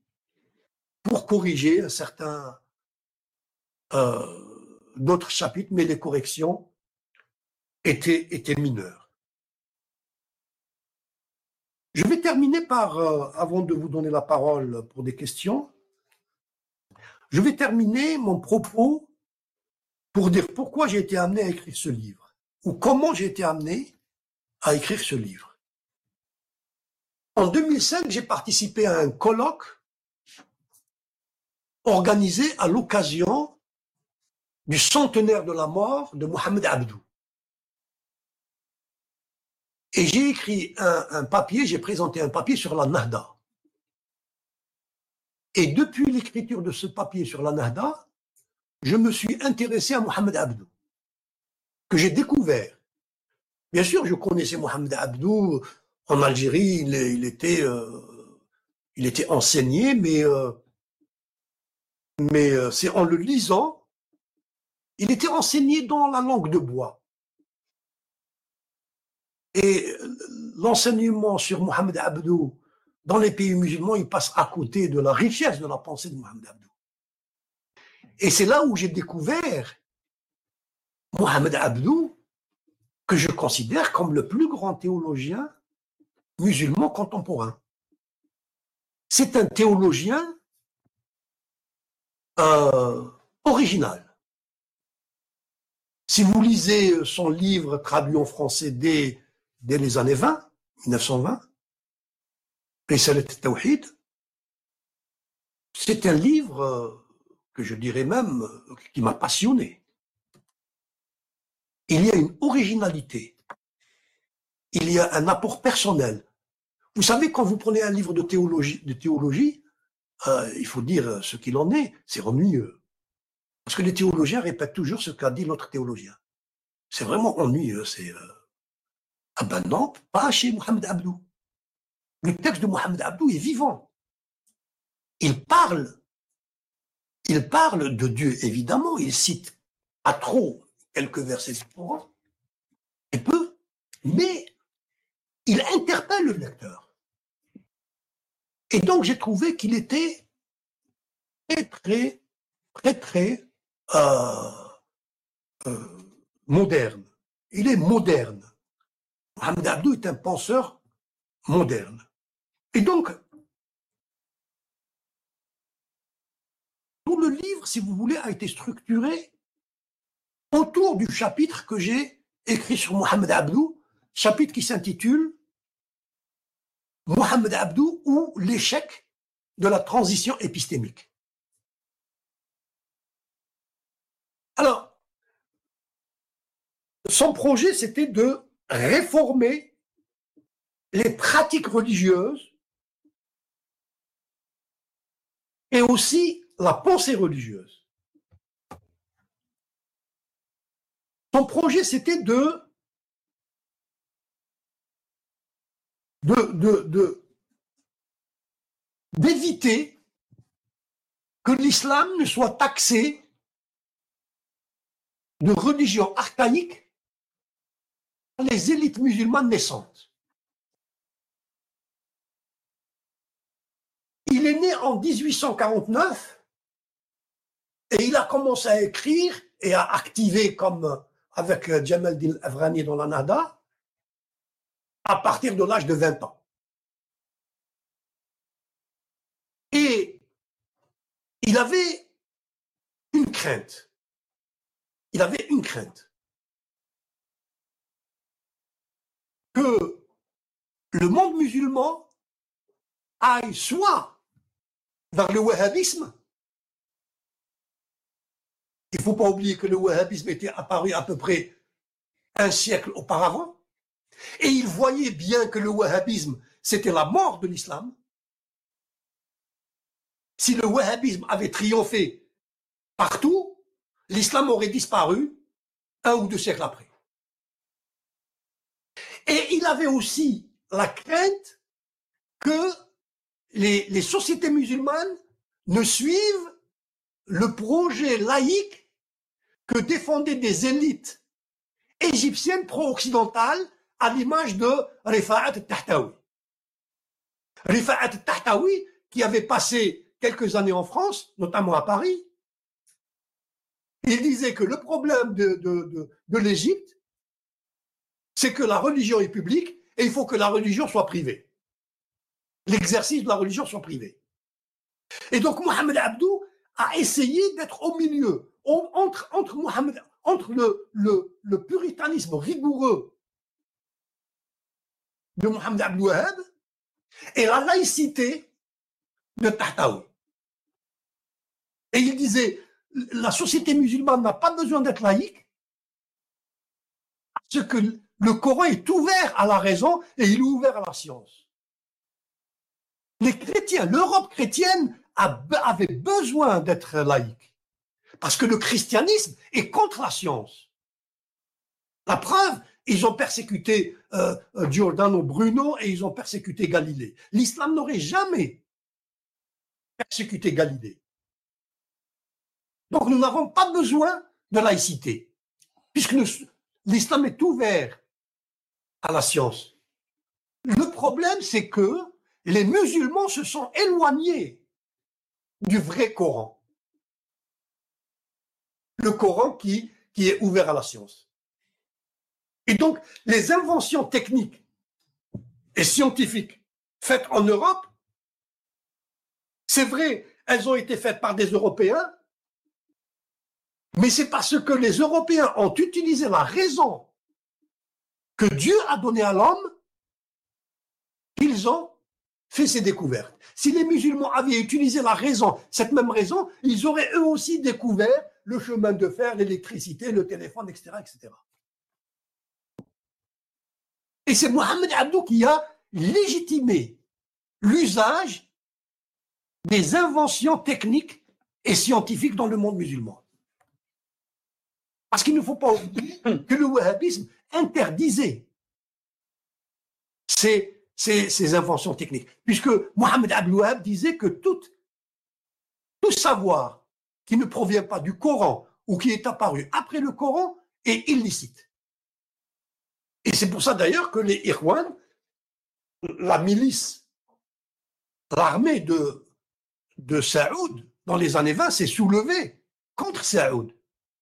pour corriger un certain euh, d'autres chapitres, mais les corrections étaient, étaient mineures. Je vais terminer par, euh, avant de vous donner la parole pour des questions, je vais terminer mon propos pour dire pourquoi j'ai été amené à écrire ce livre, ou comment j'ai été amené à écrire ce livre. En 2005, j'ai participé à un colloque organisé à l'occasion du centenaire de la mort de Mohamed Abdou. Et j'ai écrit un, papier, j'ai présenté un papier sur la Nahda. Et depuis l'écriture de ce papier sur la Nahda, je me suis intéressé à Mohamed Abdou, que j'ai découvert. Bien sûr, je connaissais Mohamed Abdou en Algérie, il, était, euh, était enseigné, mais, euh, euh, c'est en le lisant, il était enseigné dans la langue de bois. Et l'enseignement sur Mohamed Abdou dans les pays musulmans, il passe à côté de la richesse de la pensée de Mohamed Abdou. Et c'est là où j'ai découvert Mohamed Abdou, que je considère comme le plus grand théologien musulman contemporain. C'est un théologien euh, original. Si vous lisez son livre traduit en français dès, les années 20, 1920, Tawhid, c'est un livre euh, que je dirais même qui m'a passionné. Il y a une originalité, il y a un apport personnel. Vous savez, quand vous prenez un livre de théologie, de théologie euh, il faut dire ce qu'il en est, c'est ennuyeux. Parce que les théologiens répètent toujours ce qu'a dit l'autre théologien. C'est vraiment ennuyeux. C'est euh... ah ben non, pas chez Mohamed Abdou. Le texte de Mohamed Abdou est vivant. Il parle il parle de Dieu, évidemment, il cite à trop quelques versets du et peu, mais il interpelle le lecteur. Et donc j'ai trouvé qu'il était très, très, très, très euh, euh, moderne. Il est moderne. Mohamed est un penseur moderne. Et donc, Tout le livre, si vous voulez, a été structuré autour du chapitre que j'ai écrit sur Mohamed Abdou, chapitre qui s'intitule Mohamed Abdou ou l'échec de la transition épistémique. Alors, son projet, c'était de réformer les pratiques religieuses et aussi la pensée religieuse. Son projet, c'était de, d'éviter que l'islam ne soit taxé de religion archaïque par les élites musulmanes naissantes. Il est né en 1849 et il a commencé à écrire et à activer comme avec euh, Jamal Din Avrani dans la Nada à partir de l'âge de 20 ans. Et il avait une crainte. Il avait une crainte. Que le monde musulman aille soit vers le wahhabisme, il ne faut pas oublier que le wahhabisme était apparu à peu près un siècle auparavant. Et il voyait bien que le wahhabisme, c'était la mort de l'islam. Si le wahhabisme avait triomphé partout, l'islam aurait disparu un ou deux siècles après. Et il avait aussi la crainte que les, sociétés musulmanes ne suivent le projet laïque que défendaient des élites égyptiennes pro-occidentales à l'image de Rifa'at Tahtawi. Rifa'at qui avait passé quelques années en France, notamment à Paris, il disait que le problème de, de, de, l'Égypte, c'est que la religion est publique et il faut que la religion soit privée. L'exercice de la religion soit privé. Et donc Mohamed Abdou a essayé d'être au milieu entre, le, puritanisme rigoureux de Mohamed Abdou et la laïcité de Tahtaoui. Et il disait, la société musulmane n'a pas besoin d'être laïque, parce que le Coran est ouvert à la raison et il est ouvert à la science. Les chrétiens, l'Europe chrétienne avait besoin d'être laïque. Parce que le christianisme est contre la science. La preuve, ils ont persécuté euh, euh, Giordano Bruno et ils ont persécuté Galilée. L'islam n'aurait jamais persécuté Galilée. Donc nous n'avons pas besoin de laïcité, puisque l'islam est ouvert à la science. Le problème, c'est que les musulmans se sont éloignés du vrai Coran. Le Coran qui, qui est ouvert à la science. Et donc, les inventions techniques et scientifiques faites en Europe, c'est vrai, elles ont été faites par des Européens, mais c'est parce que les Européens ont utilisé la raison que Dieu a donnée à l'homme qu'ils ont fait ces découvertes. Si les musulmans avaient utilisé la raison, cette même raison, ils auraient eux aussi découvert le chemin de fer, l'électricité, le téléphone, etc., etc. Et c'est Mohamed Abdou qui a légitimé l'usage des inventions techniques et scientifiques dans le monde musulman. Parce qu'il ne faut pas oublier que le wahhabisme interdisait ces, ces, inventions techniques. Puisque Mohamed Abdou Wahhab disait que tout, tout savoir qui ne provient pas du Coran ou qui est apparu après le Coran est illicite. Et c'est pour ça d'ailleurs que les Irwan, la milice, l'armée de, de Saoud, dans les années 20, s'est soulevée contre Saoud.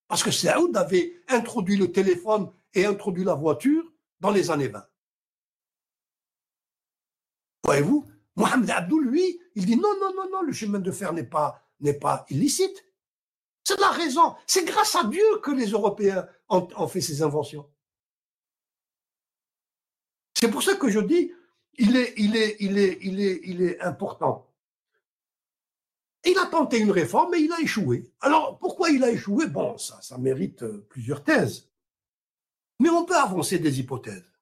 Parce que Saoud avait introduit le téléphone et introduit la voiture dans les années 20. Voyez-vous, Mohamed Abdou, lui, il dit non, non, non, non, le chemin de fer n'est pas, n'est pas illicite. C'est la raison. C'est grâce à Dieu que les Européens ont fait ces inventions. C'est pour ça que je dis, il est, il est, il est, il est, il est important. Il a tenté une réforme, mais il a échoué. Alors, pourquoi il a échoué? Bon, ça, ça mérite euh, plusieurs thèses. Mais on peut avancer des hypothèses.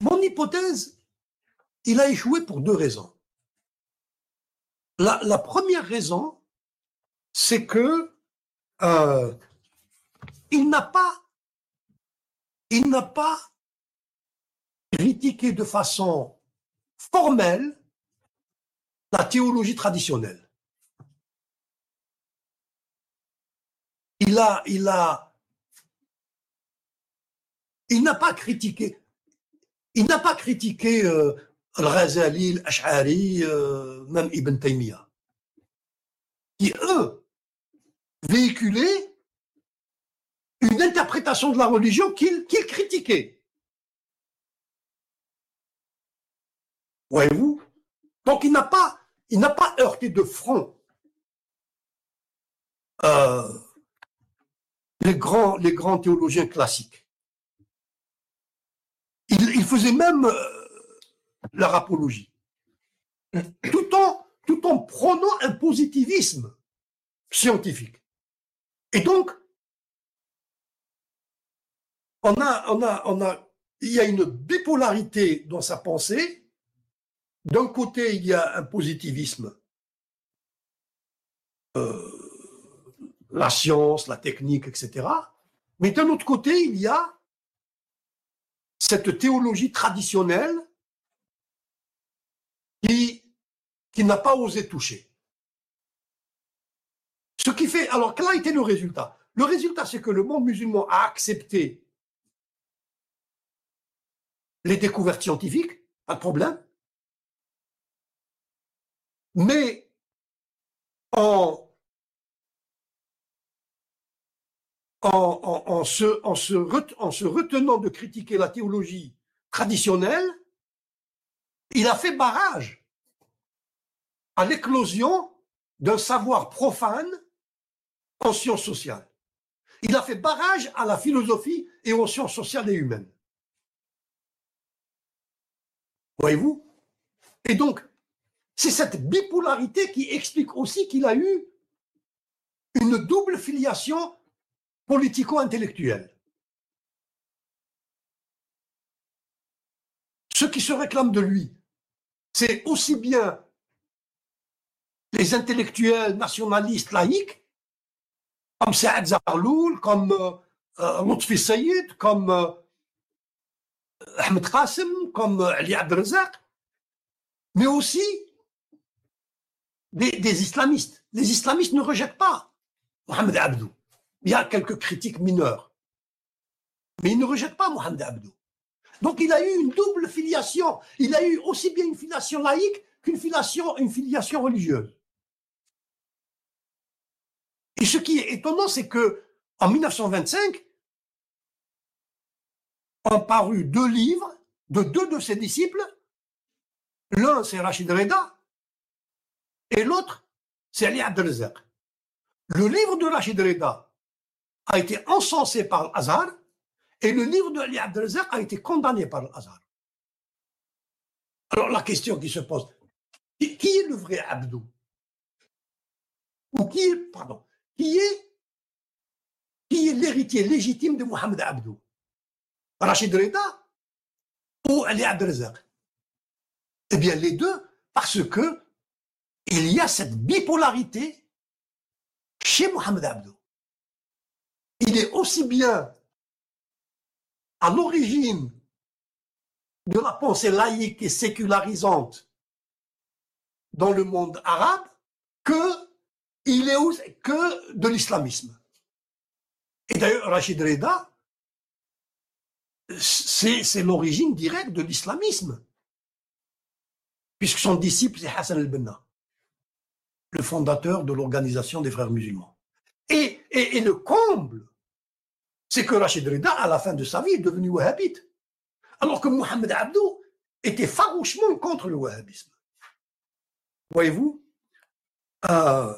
Mon hypothèse, il a échoué pour deux raisons. La, première raison, c'est que euh, il n'a pas il n'a pas critiqué de façon formelle la théologie traditionnelle. Il a, il a, il n'a pas critiqué, il n'a pas critiqué euh, Al-Ghazali, Al-Ash'ari, euh, même Ibn Taymiyyah, qui eux véhiculaient une interprétation de la religion qu'il critiquait. Voyez-vous Donc il n'a pas, heurté de front euh, les grands théologiens classiques. Faisait même leur apologie, tout en, tout prônant un positivisme scientifique. Et donc, il y a une bipolarité dans sa pensée. D'un côté, il y a un positivisme, euh, la science, la technique, etc. Mais d'un autre côté, il y a cette théologie traditionnelle qui, n'a pas osé toucher. Ce qui fait, alors quel a été le résultat? Le résultat, c'est que le monde musulman a accepté les découvertes scientifiques, pas de problème. Mais en, en, se, en, se en se retenant de critiquer la théologie traditionnelle, il a fait barrage à l'éclosion d'un savoir profane en sciences sociales. Il a fait barrage à la philosophie et aux sciences sociales et humaines. Voyez-vous? Et donc, c'est cette bipolarité qui explique aussi qu'il a eu une double filiation politico-intellectuelle. Ce qui se réclame de lui, c'est aussi bien les intellectuels nationalistes laïcs, comme Saad Zarloul, comme euh, euh Lutfi Sayyid, comme euh, Ahmed Qasem, comme euh, Ali Abdelrazak, mais aussi des, des, islamistes. Les islamistes ne rejettent pas Mohamed Abdou. Il y a quelques critiques mineures, mais ils ne rejettent pas Mohamed Abdou. Donc il a eu une double filiation. Il a eu aussi bien une filiation laïque qu'une filiation, une filiation religieuse. Et ce qui est étonnant, c'est que en 1925, ont paru deux livres de deux de ses disciples. L'un, c'est Rachid Reda, et l'autre, c'est Ali Abdelazak. Le livre de Rachid Reda a été encensé par Hazar, et le livre de Ali a été condamné par Hazar. Alors la question qui se pose, qui est le vrai Abdou? Ou qui est, pardon, qui est, l'héritier légitime de Mohamed Abdou? Rachid Reda ou Ali Abdelazak? Eh bien, les deux, parce que il y a cette bipolarité chez Mohamed Abdou. Il est aussi bien à l'origine de la pensée laïque et sécularisante dans le monde arabe que de l'islamisme. Et d'ailleurs, Rachid Reda, c'est l'origine directe de l'islamisme. Puisque son disciple, c'est Hassan el-Benna, le fondateur de l'organisation des frères musulmans. Et, le comble, c'est que Rachid Reda, à la fin de sa vie, est devenu wahhabite. Alors que Mohamed Abdou était farouchement contre le wahhabisme. Voyez-vous euh,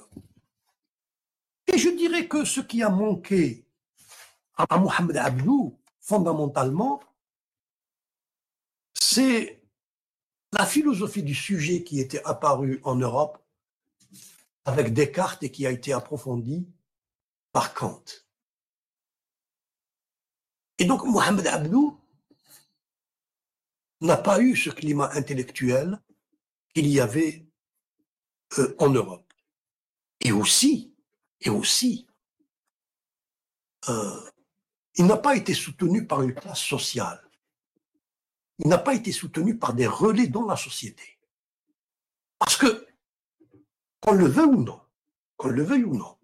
Et je dirais que ce qui a manqué à Mohamed Abdou, fondamentalement, c'est la philosophie du sujet qui était apparue en Europe avec Descartes et qui a été approfondie par Kant. Et donc Mohamed Abdou n'a pas eu ce climat intellectuel qu'il y avait euh, en Europe. Et aussi, et aussi, euh, il n'a pas été soutenu par une classe sociale. Il n'a pas été soutenu par des relais dans la société. Parce que, qu'on le veuille ou non, qu'on le veuille ou non,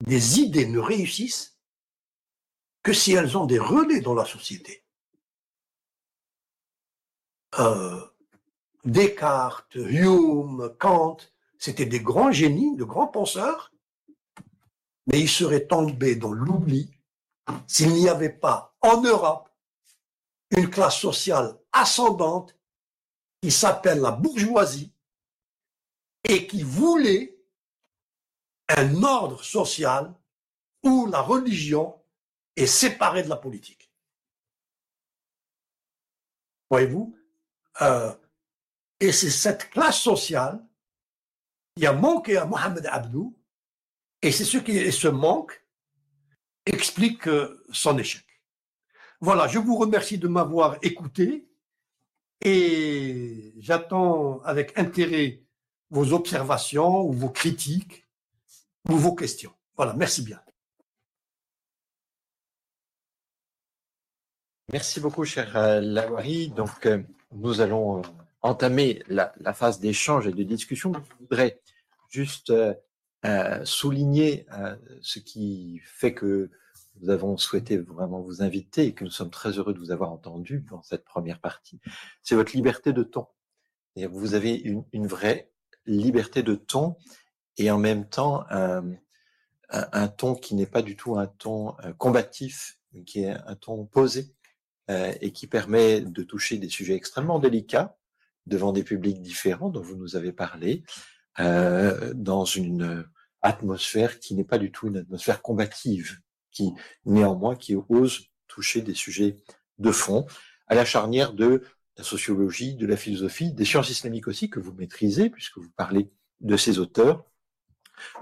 des idées ne réussissent que si elles ont des relais dans la société. Euh, Descartes, Hume, Kant, c'était des grands génies, de grands penseurs, mais il serait tombé dans l'oubli s'il n'y avait pas en Europe une classe sociale ascendante qui s'appelle la bourgeoisie et qui voulait un ordre social où la religion est séparée de la politique. Voyez-vous euh, Et c'est cette classe sociale qui a manqué à Mohamed Abdou et c'est ce qui ce manque explique euh, son échec. Voilà, je vous remercie de m'avoir écouté et j'attends avec intérêt vos observations ou vos critiques ou vos questions. Voilà, merci bien. Merci beaucoup, cher euh, Lawari. Donc, euh, nous allons entamer la, phase d'échange et de discussion. Je voudrais juste euh, souligner euh, ce qui fait que nous avons souhaité vraiment vous inviter et que nous sommes très heureux de vous avoir entendu dans cette première partie. C'est votre liberté de ton. Vous avez une, vraie liberté de ton et en même temps un, un, ton qui n'est pas du tout un ton euh, combatif, qui est un ton posé et qui permet de toucher des sujets extrêmement délicats devant des publics différents dont vous nous avez parlé, euh, dans une atmosphère qui n'est pas du tout une atmosphère combative, qui néanmoins qui ose toucher des sujets de fond, à la charnière de la sociologie, de la philosophie, des sciences islamiques aussi que vous maîtrisez, puisque vous parlez de ces auteurs,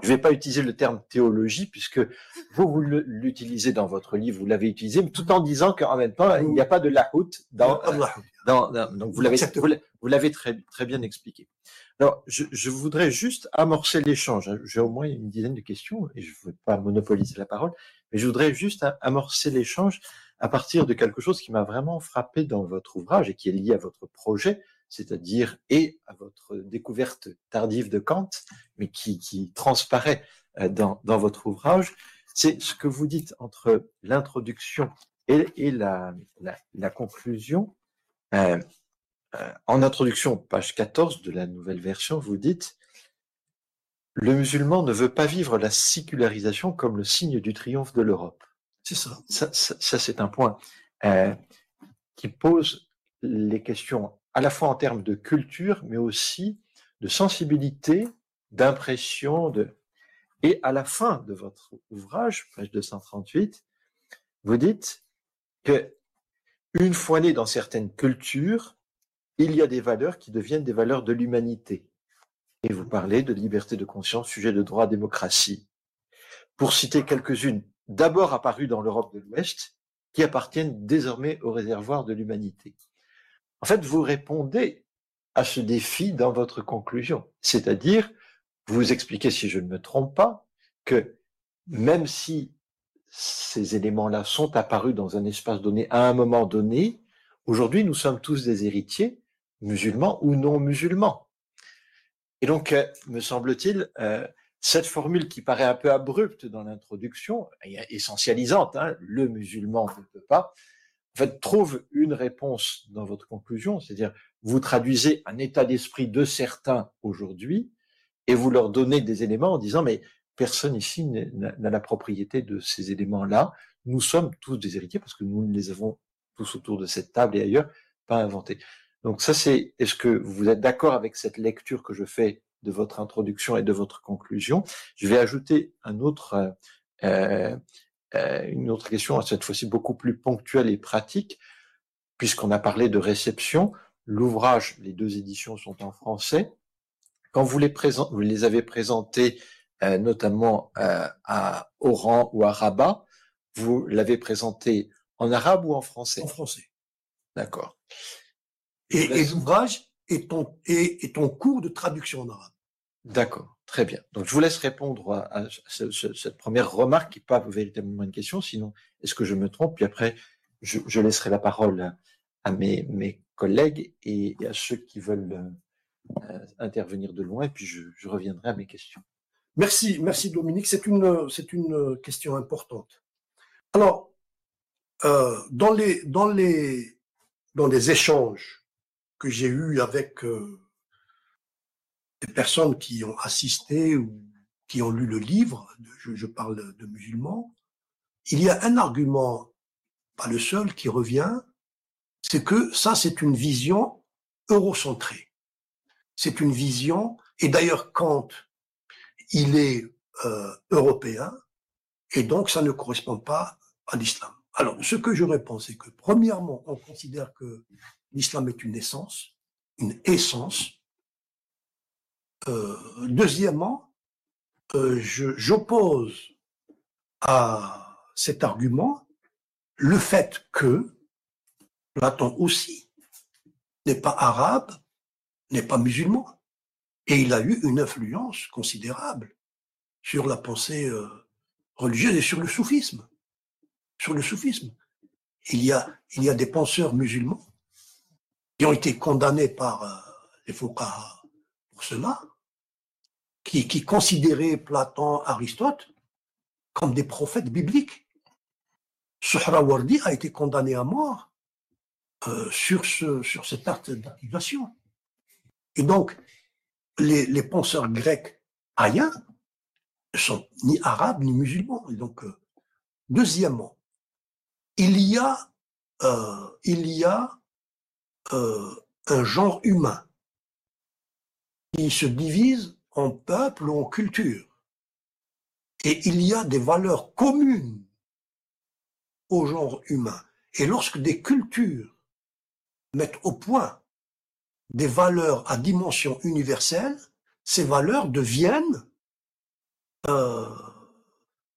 Je ne vais pas utiliser le terme théologie puisque vous, vous l'utilisez dans votre livre, vous l'avez utilisé, mais tout en disant qu'en même temps, il n'y a pas de lahout dans, dans, dans, donc vous l'avez, vous l'avez très, très bien expliqué. Alors, je, je voudrais juste amorcer l'échange. J'ai au moins une dizaine de questions et je ne veux pas monopoliser la parole, mais je voudrais juste amorcer l'échange à partir de quelque chose qui m'a vraiment frappé dans votre ouvrage et qui est lié à votre projet, c'est-à-dire et à votre découverte tardive de Kant, mais qui, transparaît euh, dans, votre ouvrage, c'est ce que vous dites entre l'introduction et, la, conclusion. Euh, euh, en introduction, page 14 de la nouvelle version, vous dites Le musulman ne veut pas vivre la sécularisation comme le signe du triomphe de l'Europe. C'est ça. Ça, c'est un point qui pose les questions à la fois en termes de culture, mais aussi de sensibilité, d'impression. Et à la fin de votre ouvrage, page 238, vous dites que une fois né dans certaines cultures, il y a des valeurs qui deviennent des valeurs de l'humanité. Et vous parlez de liberté de conscience, sujet de droit, démocratie. Pour citer quelques-unes, d'abord apparues dans l'Europe de l'Ouest, qui appartiennent désormais au réservoir de l'humanité. En fait, vous répondez à ce défi dans votre conclusion, c'est-à-dire, vous expliquez, si je ne me trompe pas, que même si ces éléments-là sont apparus dans un espace donné à un moment donné, aujourd'hui, nous sommes tous des héritiers, musulmans ou non musulmans. Et donc, euh, me semble-t-il, euh, cette formule qui paraît un peu abrupte dans l'introduction, essentialisante, hein, le musulman ne peut pas, en fait, trouve une réponse dans votre conclusion, c'est-à-dire vous traduisez un état d'esprit de certains aujourd'hui et vous leur donnez des éléments en disant mais personne ici n'a la propriété de ces éléments-là. Nous sommes tous des héritiers parce que nous les avons tous autour de cette table et ailleurs pas inventés. Donc ça c'est, est-ce que vous êtes d'accord avec cette lecture que je fais de votre introduction et de votre conclusion? Je vais ajouter un autre euh, euh, une autre question, cette fois-ci beaucoup plus ponctuelle et pratique, puisqu'on a parlé de réception. L'ouvrage, les deux éditions sont en français. Quand vous les, présent, vous les avez présentés euh, notamment euh, à Oran ou à Rabat, vous l'avez présenté en arabe ou en français? En français. D'accord. Et, et l'ouvrage est en, est, est en cours de traduction en arabe. D'accord. Très bien. Donc, je vous laisse répondre à, cette première remarque qui n'est pas véritablement une question. Sinon, est-ce que je me trompe? Puis après, je, laisserai la parole à, mes, collègues et, à ceux qui veulent euh, intervenir de loin. Et puis, je, reviendrai à mes questions. Merci, merci Dominique. C'est une, c'est une question importante. Alors, euh, dans les, dans les, dans échanges que j'ai eus avec euh, des personnes qui ont assisté ou qui ont lu le livre, je, parle de, musulmans, il y a un argument, pas le seul, qui revient, c'est que ça, c'est une vision eurocentrée. C'est une vision, et d'ailleurs Kant, il est euh, européen, et donc ça ne correspond pas à l'islam. Alors, ce que je réponds, c'est que premièrement, on considère que l'islam est une essence, une essence, deuxièmement, euh, j'oppose à cet argument le fait que Platon aussi n'est pas arabe, n'est pas musulman, et il a eu une influence considérable sur la pensée euh, religieuse et sur le soufisme. Sur le soufisme. Il y a, des penseurs musulmans qui ont été condamnés par les Fouqaha cela, qui, qui considérait Platon, Aristote comme des prophètes bibliques. Suhrawardi a été condamné à mort euh, sur, ce, sur cet acte d'accusation. Et donc, les, penseurs grecs païens ne sont ni arabes ni musulmans. Et donc, euh, deuxièmement, il y a, euh, il y a un genre humain qui se divise en peuple ou en culture. Et il y a des valeurs communes au genre humain. Et lorsque des cultures mettent au point des valeurs à dimension universelle, ces valeurs deviennent euh,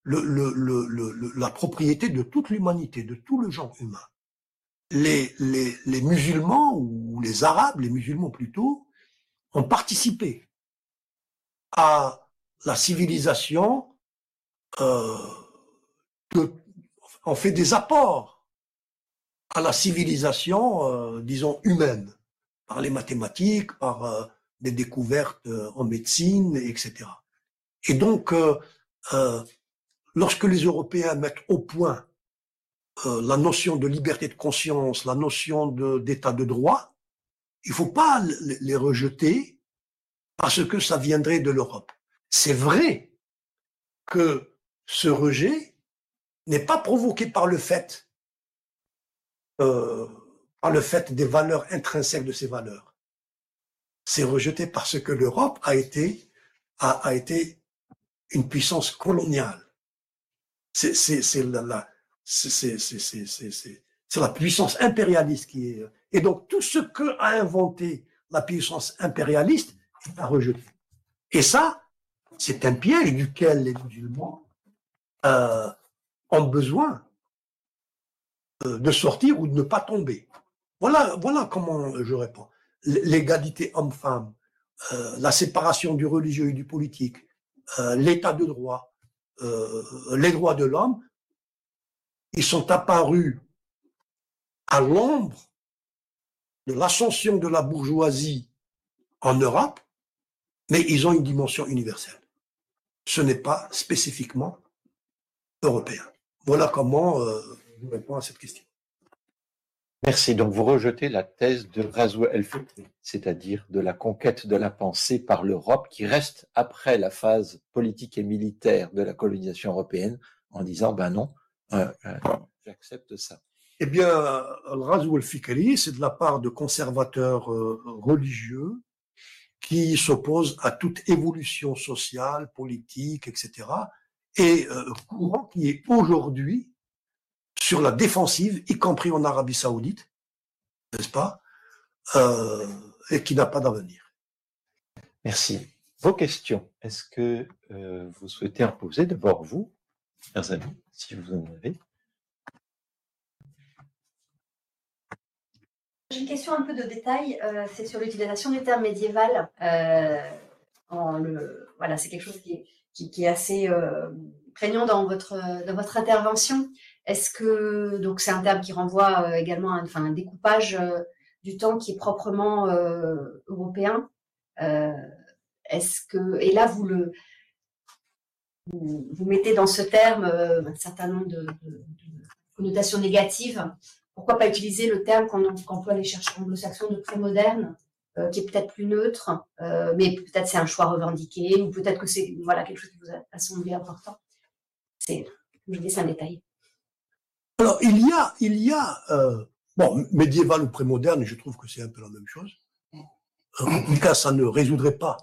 la propriété de toute l'humanité, de tout le genre humain. Les, musulmans ou les arabes, les musulmans plutôt, ont participé à la civilisation, euh, ont fait des apports à la civilisation, euh, disons, humaine, par les mathématiques, par euh, des découvertes euh, en médecine, etc. Et donc, lorsque les Européens mettent au point la notion de liberté de conscience, la notion d'état de, droit, il faut pas les rejeter parce que ça viendrait de l'Europe. C'est vrai que ce rejet n'est pas provoqué par le fait, euh, des valeurs intrinsèques de ces valeurs. C'est rejeté parce que l'Europe a été, une puissance coloniale. C'est la puissance impérialiste qui est. Et donc tout ce que a inventé la puissance impérialiste est à rejeter. Et ça, c'est un piège duquel les musulmans euh, ont besoin euh, de sortir ou de ne pas tomber. Voilà, voilà comment je réponds. L'égalité homme-femme, euh, la séparation du religieux et du politique, l'état de droit, les droits de l'homme, ils sont apparus à l'ombre de l'ascension de la bourgeoisie en Europe, mais ils ont une dimension universelle. Ce n'est pas spécifiquement européen. Voilà comment euh, je réponds à cette question. Merci. Donc vous rejetez la thèse de Razou El c'est-à-dire de la conquête de la pensée par l'Europe qui reste après la phase politique et militaire de la colonisation européenne en disant ben non, euh, euh, j'accepte ça. Eh bien, Razou El-Fikri, c'est de la part de conservateurs religieux qui s'opposent à toute évolution sociale, politique, etc et euh, courant qui est aujourd'hui sur la défensive, y compris en Arabie Saoudite, n'est-ce pas, euh, et qui n'a pas d'avenir. Merci. Vos questions, est-ce que euh, vous souhaitez en poser d'abord vous, chers amis, si vous en avez? J'ai une question un peu de détail, c'est sur l'utilisation du terme médiéval. le, voilà, c'est quelque chose qui est assez euh, prégnant dans votre, intervention. Est-ce que, donc c'est un terme qui renvoie euh, également à enfin, un découpage euh, du temps qui est proprement européen. Est-ce que, et là, vous le, vous, mettez dans ce terme un certain nombre de, connotations négatives. Pourquoi pas utiliser le terme qu'emploient les chercheurs anglo-saxons de prémoderne euh, qui est peut-être plus neutre, euh, mais peut-être c'est un choix revendiqué, ou peut-être que c'est voilà, quelque chose qui vous a, semblé important. C'est, je dis, c'est un détail. Alors, il y a, il y a euh, bon, médiéval ou prémoderne, je trouve que c'est un peu la même chose. En tout cas, ça ne résoudrait pas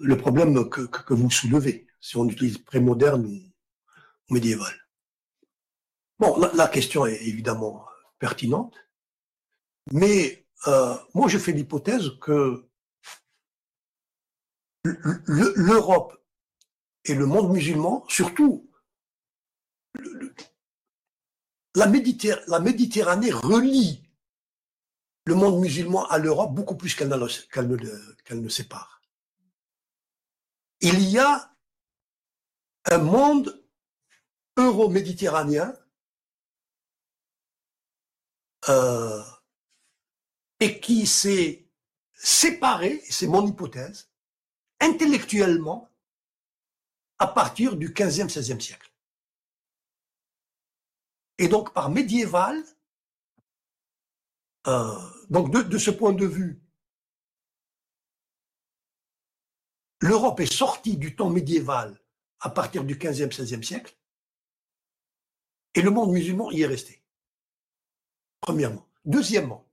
le problème que, que, vous soulevez, si on utilise prémoderne ou, médiéval. Bon, la, question est évidemment pertinente, mais euh, moi, je fais l'hypothèse que l'Europe et le monde musulman, surtout la, Méditerranée, relie le monde musulman à l'Europe beaucoup plus qu'elle ne, sépare. Il y a un monde euro-méditerranéen euh, et qui s'est séparé, c'est mon hypothèse, intellectuellement à partir du 15e, 16e siècle. Et donc par médiéval, euh, donc de, ce point de vue, l'Europe est sortie du temps médiéval à partir du 15e, 16e siècle, et le monde musulman y est resté. Premièrement. Deuxièmement,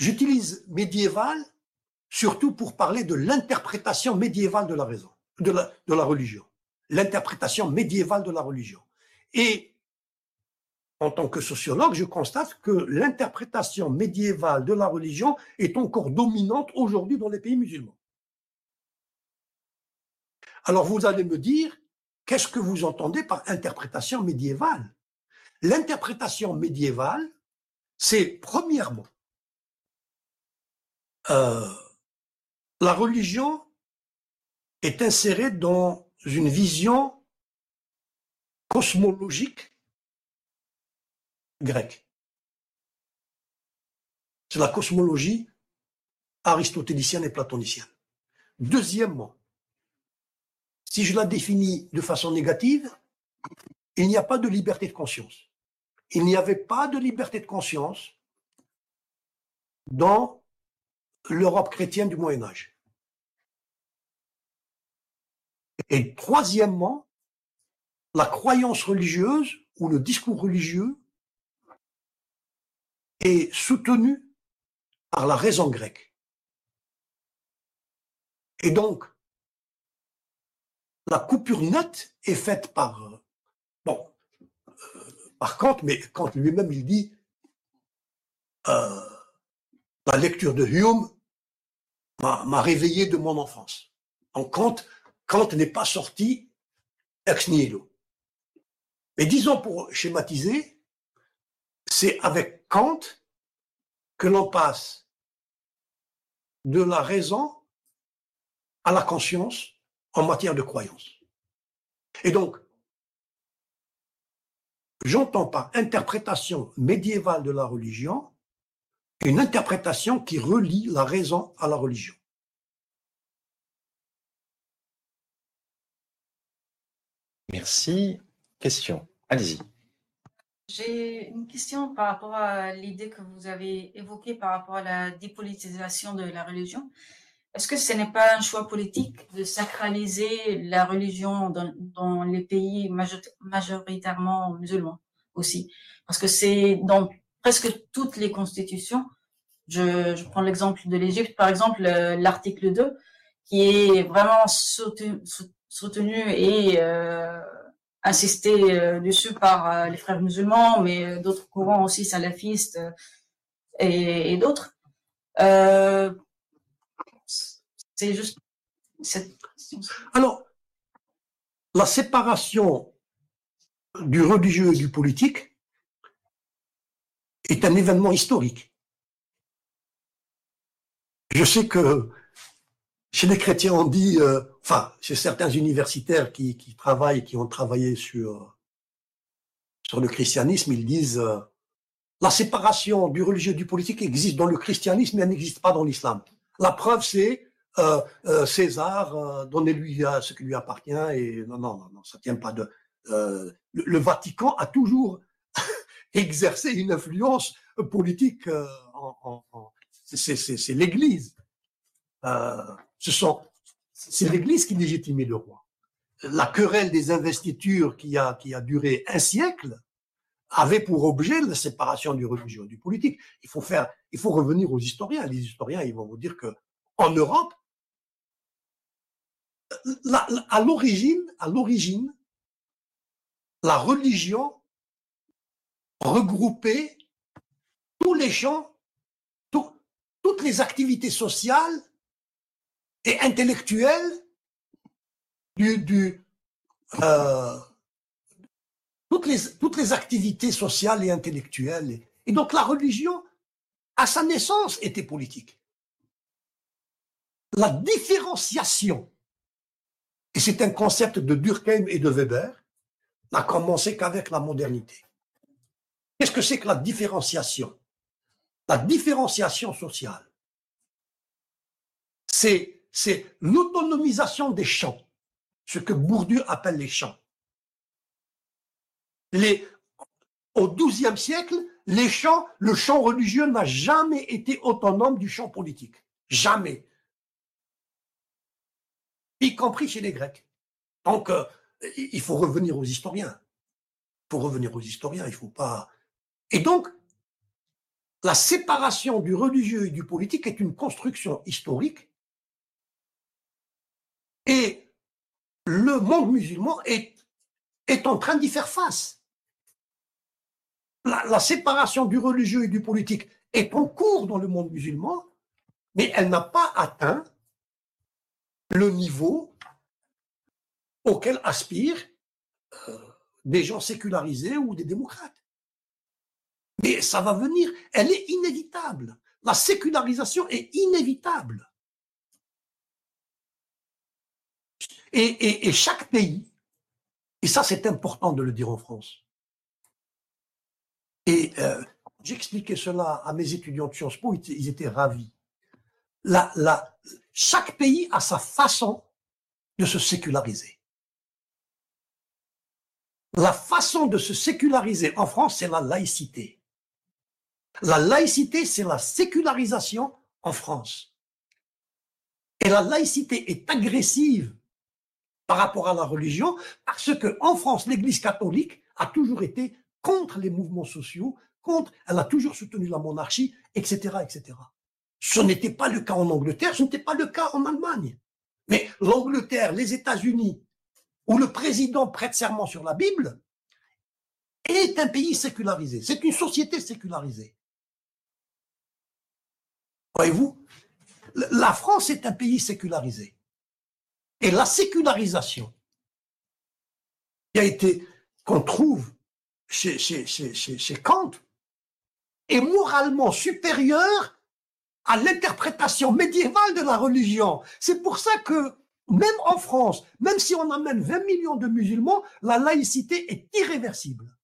J'utilise médiéval surtout pour parler de l'interprétation médiévale de la raison, de la, religion. L'interprétation médiévale de la religion. Et en tant que sociologue, je constate que l'interprétation médiévale de la religion est encore dominante aujourd'hui dans les pays musulmans. Alors vous allez me dire, qu'est-ce que vous entendez par interprétation médiévale? L'interprétation médiévale, c'est premièrement euh, la religion est insérée dans une vision cosmologique grecque. C'est la cosmologie aristotélicienne et platonicienne. Deuxièmement, si je la définis de façon négative, il n'y a pas de liberté de conscience. Il n'y avait pas de liberté de conscience dans l'Europe chrétienne du Moyen Âge. Et troisièmement, la croyance religieuse ou le discours religieux est soutenu par la raison grecque. Et donc, la coupure nette est faite par, par Kant, mais Kant lui-même, il dit, euh, la lecture de Hume m'a réveillé de mon enfance. En Kant, Kant n'est pas sorti ex nihilo. Mais disons pour schématiser, c'est avec Kant que l'on passe de la raison à la conscience en matière de croyance. Et donc, j'entends par interprétation médiévale de la religion une interprétation qui relie la raison à la religion. Merci. Question. Allez-y. J'ai une question par rapport à l'idée que vous avez évoquée par rapport à la dépolitisation de la religion. Est-ce que ce n'est pas un choix politique de sacraliser la religion dans, les pays majoritairement musulmans aussi? Parce que c'est dans presque toutes les constitutions. Je, prends l'exemple de l'Égypte, par exemple, l'article 2, qui est vraiment soutenu, et euh, insisté euh, dessus par euh, les frères musulmans, mais d'autres courants aussi salafistes et, et d'autres. C'est juste Alors, la séparation du religieux et du politique est un événement historique. Je sais que chez les chrétiens, on dit, euh, enfin, chez certains universitaires qui, travaillent, qui ont travaillé sur, le christianisme, ils disent, euh, la séparation du religieux et du politique existe dans le christianisme, mais elle n'existe pas dans l'islam. La preuve, c'est César, euh, donnez-lui ce qui lui appartient. Et non, non, non, ça tient pas de. Le, Vatican a toujours exercé une influence politique. C'est l'Église. ce sont, c'est l'Église qui légitimait le roi. La querelle des investitures qui a qui a duré un siècle avait pour objet la séparation du religieux et du politique. Il faut faire, il faut revenir aux historiens. Les historiens, ils vont vous dire que en Europe, à l'origine, à l'origine, la religion regroupait tous les champs, toutes les activités sociales et intellectuelles du, euh, toutes les toutes les activités sociales et intellectuelles. Et donc la religion, à sa naissance, était politique. La différenciation et c'est un concept de Durkheim et de Weber, n'a commencé qu'avec la modernité. Qu'est-ce que c'est que la différenciation? La différenciation sociale, c'est, l'autonomisation des champs, ce que Bourdieu appelle les champs. Au XIIe siècle, le champ religieux n'a jamais été autonome du champ politique. Jamais y compris chez les Grecs. Donc, euh, il faut revenir aux historiens. Faut revenir aux historiens, il faut pas. Et donc, la séparation du religieux et du politique est une construction historique. Et le monde musulman est, en train d'y faire face. La séparation du religieux et du politique est en cours dans le monde musulman, mais elle n'a pas atteint le niveau auquel aspirent euh, des gens sécularisés ou des démocrates. Mais ça va venir, elle est inévitable. La sécularisation est inévitable. Et, chaque pays, et ça c'est important de le dire en France, et euh, j'expliquais cela à mes étudiants de Sciences Po, ils, étaient ravis. La, la, chaque pays a sa façon de se séculariser. La façon de se séculariser en France, c'est la laïcité. La laïcité, c'est la sécularisation en France. Et la laïcité est agressive par rapport à la religion parce que en France, l'Église catholique a toujours été contre les mouvements sociaux, contre, elle a toujours soutenu la monarchie, etc., etc. Ce n'était pas le cas en Angleterre, ce n'était pas le cas en Allemagne. Mais l'Angleterre, les États-Unis, où le président prête serment sur la Bible, est un pays sécularisé. C'est une société sécularisée. Voyez-vous, la France est un pays sécularisé. Et la sécularisation a été, qu'on trouve chez, Kant, est moralement supérieure à l'interprétation médiévale de la religion. C'est pour ça que même en France, même si on amène 20 millions de musulmans, la laïcité est irréversible.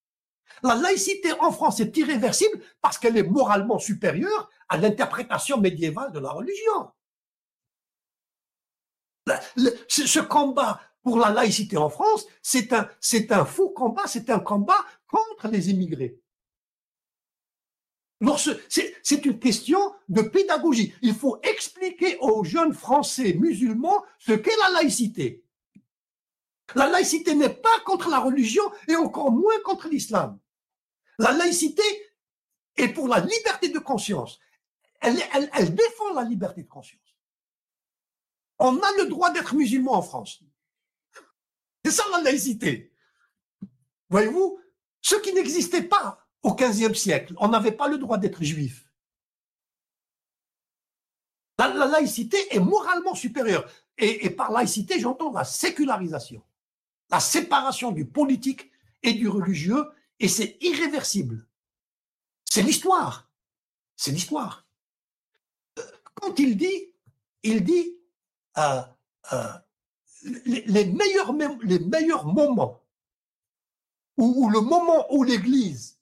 La laïcité en France est irréversible parce qu'elle est moralement supérieure à l'interprétation médiévale de la religion. ce combat pour la laïcité en France, c'est un, c'est un faux combat, c'est un combat contre les immigrés. C'est une question de pédagogie. Il faut expliquer aux jeunes Français musulmans ce qu'est la laïcité. La laïcité n'est pas contre la religion et encore moins contre l'islam. La laïcité est pour la liberté de conscience. Elle, elle, défend la liberté de conscience. On a le droit d'être musulman en France. C'est ça la laïcité. Voyez-vous, ce qui n'existait pas au XVe siècle, on n'avait pas le droit d'être juif. La, laïcité est moralement supérieure. Et, par laïcité, j'entends la sécularisation, la séparation du politique et du religieux et c'est irréversible. C'est l'histoire. C'est l'histoire. Quand il dit, il dit euh, euh, les, meilleurs, les meilleurs moments, ou, le moment où l'Église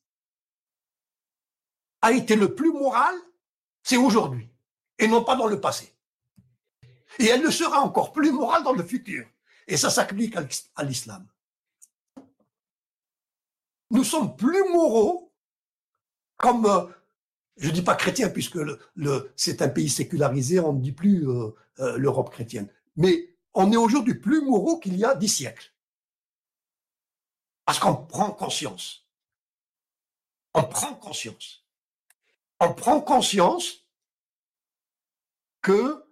a été le plus moral, c'est aujourd'hui, et non pas dans le passé. Et elle le sera encore plus morale dans le futur. Et ça s'applique à l'islam nous sommes plus moraux comme, euh, je ne dis pas chrétien puisque c'est un pays sécularisé, on ne dit plus euh, euh, l'Europe chrétienne, mais on est aujourd'hui plus moraux qu'il y a dix siècles. Parce qu'on prend conscience. On prend conscience. On prend conscience que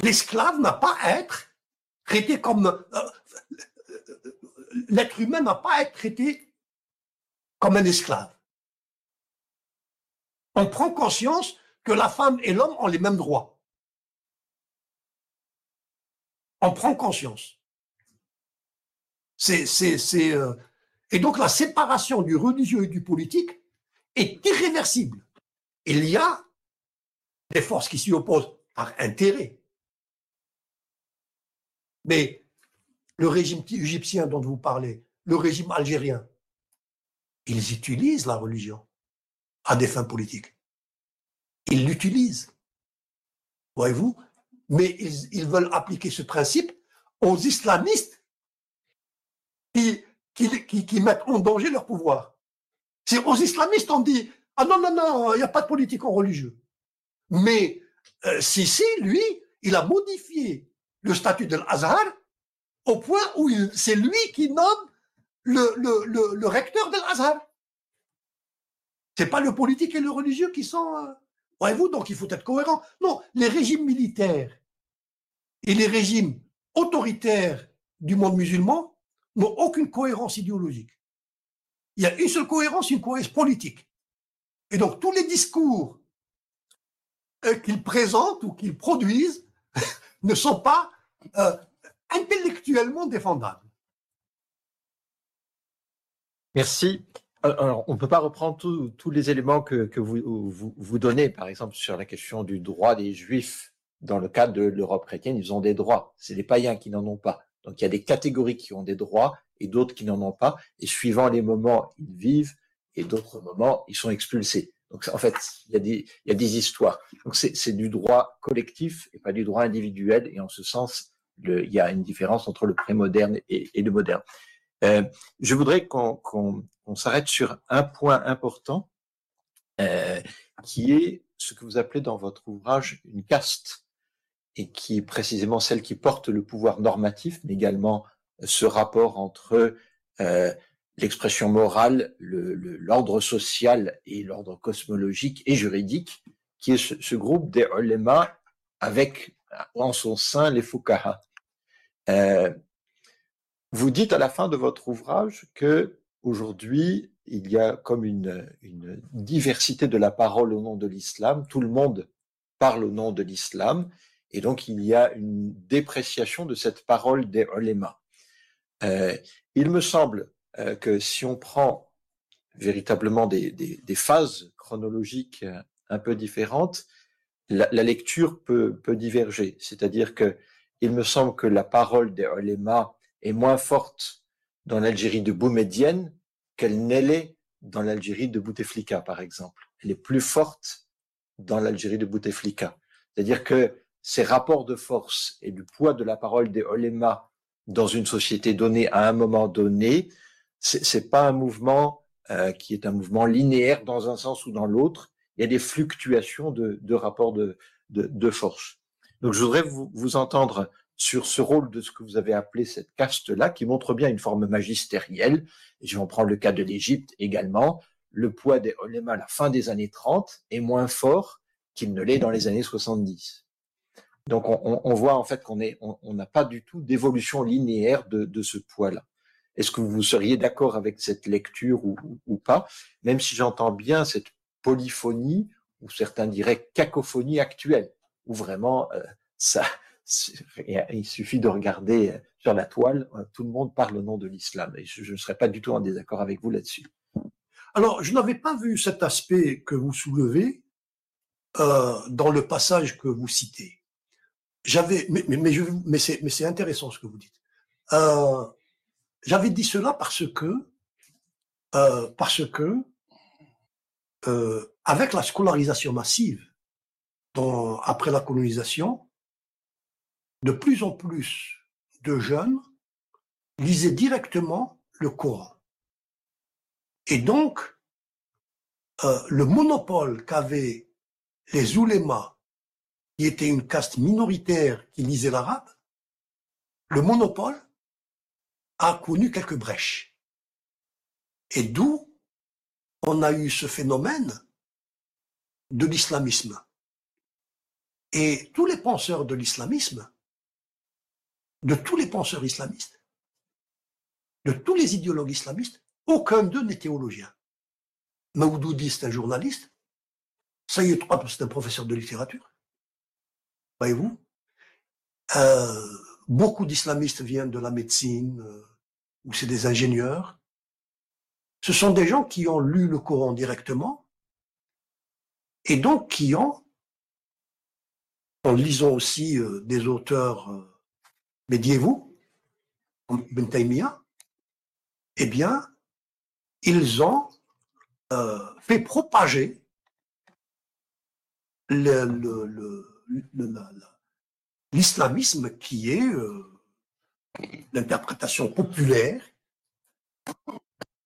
l'esclave n'a pas à être traité comme l'être humain n'a pas à être traité comme un esclave. On prend conscience que la femme et l'homme ont les mêmes droits. On prend conscience. Euh, Et donc la séparation du religieux et du politique est irréversible. Il y a des forces qui s'y opposent par intérêt. Mais le régime égyptien dont vous parlez, le régime algérien, ils utilisent la religion à des fins politiques. Ils l'utilisent. Voyez-vous? Mais ils, veulent appliquer ce principe aux islamistes qui, qui, mettent en danger leur pouvoir. C'est aux islamistes on dit ah non non non il n'y a pas de politique en religieux. Mais euh, Sisi lui il a modifié le statut de l'Azhar au point où c'est lui qui nomme le, recteur de l'Azhar. C'est pas le politique et le religieux qui sont. Euh, voyez-vous, donc il faut être cohérent. Non, les régimes militaires et les régimes autoritaires du monde musulman n'ont aucune cohérence idéologique. Il y a une seule cohérence, une cohérence politique. Et donc tous les discours euh, qu'ils présentent ou qu'ils produisent ne sont pas euh, intellectuellement défendable. Merci. Alors, on ne peut pas reprendre tous les éléments que, vous, vous, donnez, par exemple, sur la question du droit des Juifs. Dans le cadre de l'Europe chrétienne, ils ont des droits. C'est les païens qui n'en ont pas. Donc, il y a des catégories qui ont des droits et d'autres qui n'en ont pas. Et suivant les moments, ils vivent et d'autres moments, ils sont expulsés. Donc, en fait, il y a des, il y a des histoires. Donc, c'est du droit collectif et pas du droit individuel. Et en ce sens, il y a une différence entre le prémoderne et, le moderne. Euh, je voudrais qu'on s'arrête sur un point important, euh, qui est ce que vous appelez dans votre ouvrage une caste, et qui est précisément celle qui porte le pouvoir normatif, mais également ce rapport entre euh, l'expression morale, l'ordre social et l'ordre cosmologique et juridique, qui est ce, groupe des ulema avec en son sein les fukaha. Euh, vous dites à la fin de votre ouvrage que aujourd'hui, il y a comme une, diversité de la parole au nom de l'islam. Tout le monde parle au nom de l'islam. Et donc, il y a une dépréciation de cette parole des ulema. Euh, il me semble euh, que si on prend véritablement des, phases chronologiques euh, un peu différentes, la, lecture peut, diverger. C'est-à-dire que il me semble que la parole des ulema est moins forte dans l'Algérie de Boumedienne qu'elle n'est dans l'Algérie de Bouteflika, par exemple. Elle est plus forte dans l'Algérie de Bouteflika. C'est-à-dire que ces rapports de force et du poids de la parole des olémas dans une société donnée à un moment donné, c'est pas un mouvement euh, qui est un mouvement linéaire dans un sens ou dans l'autre. Il y a des fluctuations de, de rapports de, de, force. Donc je voudrais vous, entendre sur ce rôle de ce que vous avez appelé cette caste-là, qui montre bien une forme magistérielle. Je vais en prendre le cas de l'Égypte également. Le poids des olémas à la fin des années 30 est moins fort qu'il ne l'est dans les années 70. Donc on, voit en fait qu'on est, on n'a pas du tout d'évolution linéaire de, ce poids-là. Est-ce que vous seriez d'accord avec cette lecture ou, pas? Même si j'entends bien cette polyphonie, ou certains diraient cacophonie actuelle, où vraiment euh, ça, il suffit de regarder euh, sur la toile, euh, tout le monde parle au nom de l'islam. Et je ne serais pas du tout en désaccord avec vous là-dessus. Alors, je n'avais pas vu cet aspect que vous soulevez dans le passage que vous citez. J'avais, mais, mais, mais, c'est intéressant ce que vous dites. Euh, J'avais dit cela parce que, euh, parce que, euh, avec la scolarisation massive, après la colonisation, de plus en plus de jeunes lisaient directement le Coran. Et donc, le monopole qu'avaient les oulémas, qui étaient une caste minoritaire qui lisait l'arabe, le monopole a connu quelques brèches. Et d'où on a eu ce phénomène de l'islamisme. Et tous les penseurs de l'islamisme de tous les penseurs islamistes, de tous les idéologues islamistes, aucun d'eux n'est théologien. Maoudoudi, c'est un journaliste. Sayyid Qutb, c'est un professeur de littérature. Voyez-vous euh, Beaucoup d'islamistes viennent de la médecine, euh, ou c'est des ingénieurs. Ce sont des gens qui ont lu le Coran directement, et donc qui ont, en lisant aussi euh, des auteurs médiévaux, Ben Taymiyyah, eh bien, ils ont fait propager l'islamisme qui est euh, l'interprétation populaire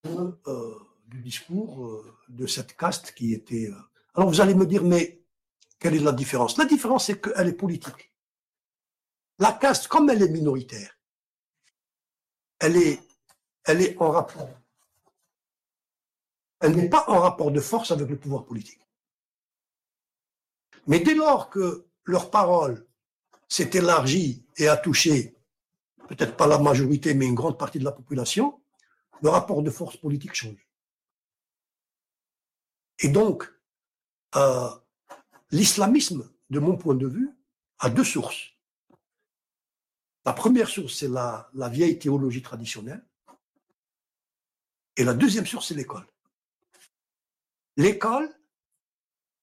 euh, du discours euh, de cette caste qui était. Alors vous allez me dire, mais quelle est la différence? La différence, c'est qu'elle est politique. La caste, comme elle est minoritaire, elle est, elle est en rapport. Elle n'est pas en rapport de force avec le pouvoir politique. Mais dès lors que leur parole s'est élargie et a touché, peut-être pas la majorité, mais une grande partie de la population, le rapport de force politique change. Et donc, euh, l'islamisme, de mon point de vue, a deux sources. La première source, c'est la, la vieille théologie traditionnelle. Et la deuxième source, c'est l'école. L'école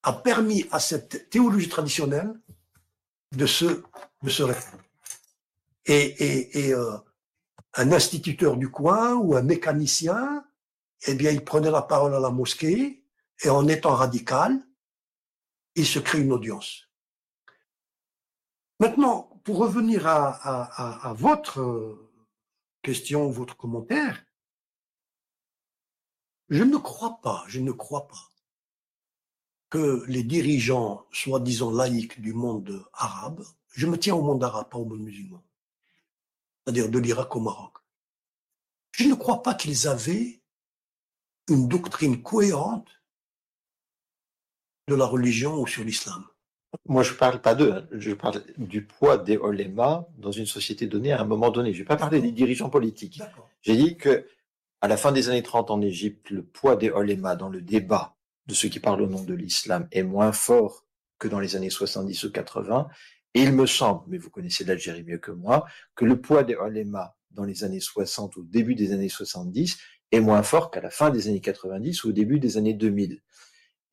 a permis à cette théologie traditionnelle de se, de se et, et euh, un instituteur du coin ou un mécanicien, eh bien, il prenait la parole à la mosquée et en étant radical, il se crée une audience. Maintenant, pour revenir à, à, à, votre question, votre commentaire, je ne crois pas, je ne crois pas que les dirigeants soi-disant laïcs du monde arabe, je me tiens au monde arabe, pas au monde musulman, c'est-à-dire de l'Irak au Maroc, je ne crois pas qu'ils avaient une doctrine cohérente de la religion ou sur l'islam. Moi, je ne parle pas d'eux, hein. je parle du poids des olémas dans une société donnée à un moment donné. Je ne vais pas parler des dirigeants politiques. J'ai dit que à la fin des années 30 en Égypte, le poids des olémas dans le débat de ceux qui parlent au nom de l'islam est moins fort que dans les années 70 ou 80. Et il me semble, mais vous connaissez l'Algérie mieux que moi, que le poids des olémas dans les années 60 ou au début des années 70 est moins fort qu'à la fin des années 90 ou au début des années 2000.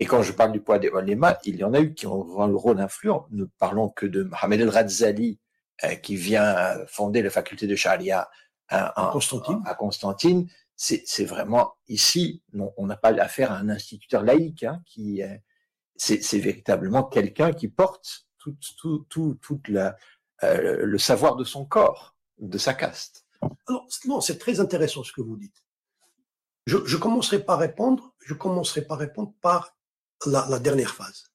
Et quand je parle du poids des olémas, il y en a eu qui ont le rôle influent. Ne parlons que de Mohamed El Radzali, euh, qui vient fonder la faculté de Sharia à, Constantine. à Constantine. C'est vraiment ici, on n'a pas affaire à un instituteur laïque, hein, qui c'est véritablement quelqu'un qui porte tout, tout, tout, toute la, euh, le savoir de son corps, de sa caste. Alors, non, c'est très intéressant ce que vous dites. Je, je commencerai par répondre, je commencerai par répondre par la, dernière phase.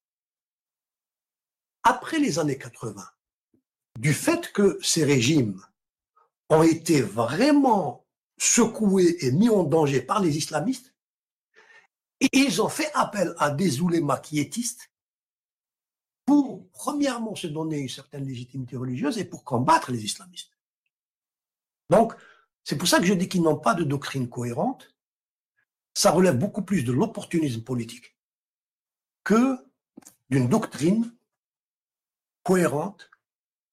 Après les années 80, du fait que ces régimes ont été vraiment secoués et mis en danger par les islamistes, ils ont fait appel à des oulémas quiétistes pour, premièrement, se donner une certaine légitimité religieuse et pour combattre les islamistes. Donc, c'est pour ça que je dis qu'ils n'ont pas de doctrine cohérente. Ça relève beaucoup plus de l'opportunisme politique que d'une doctrine cohérente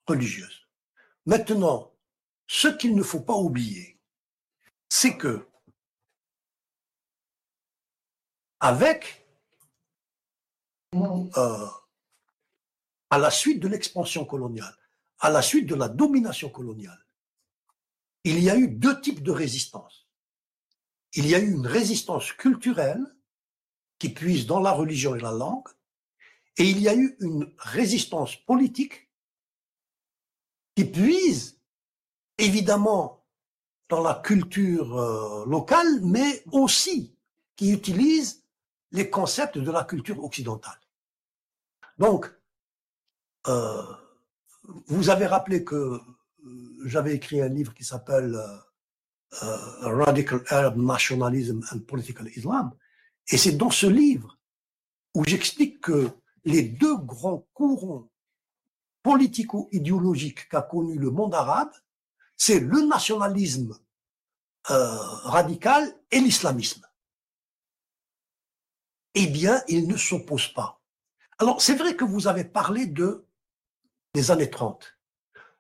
religieuse. Maintenant, ce qu'il ne faut pas oublier, c'est que avec euh, à la suite de l'expansion coloniale, à la suite de la domination coloniale, il y a eu deux types de résistance. Il y a eu une résistance culturelle qui puise dans la religion et la langue, et il y a eu une résistance politique qui puise évidemment dans la culture euh, locale, mais aussi qui utilise les concepts de la culture occidentale. Donc, euh, vous avez rappelé que euh, j'avais écrit un livre qui s'appelle Radical Arab Nationalism and Political Islam, et c'est dans ce livre où j'explique que les deux grands courants politico-idéologiques qu'a connu le monde arabe, c'est le nationalisme euh, radical et l'islamisme. Eh bien, ils ne s'opposent pas. Alors, c'est vrai que vous avez parlé de des années 30.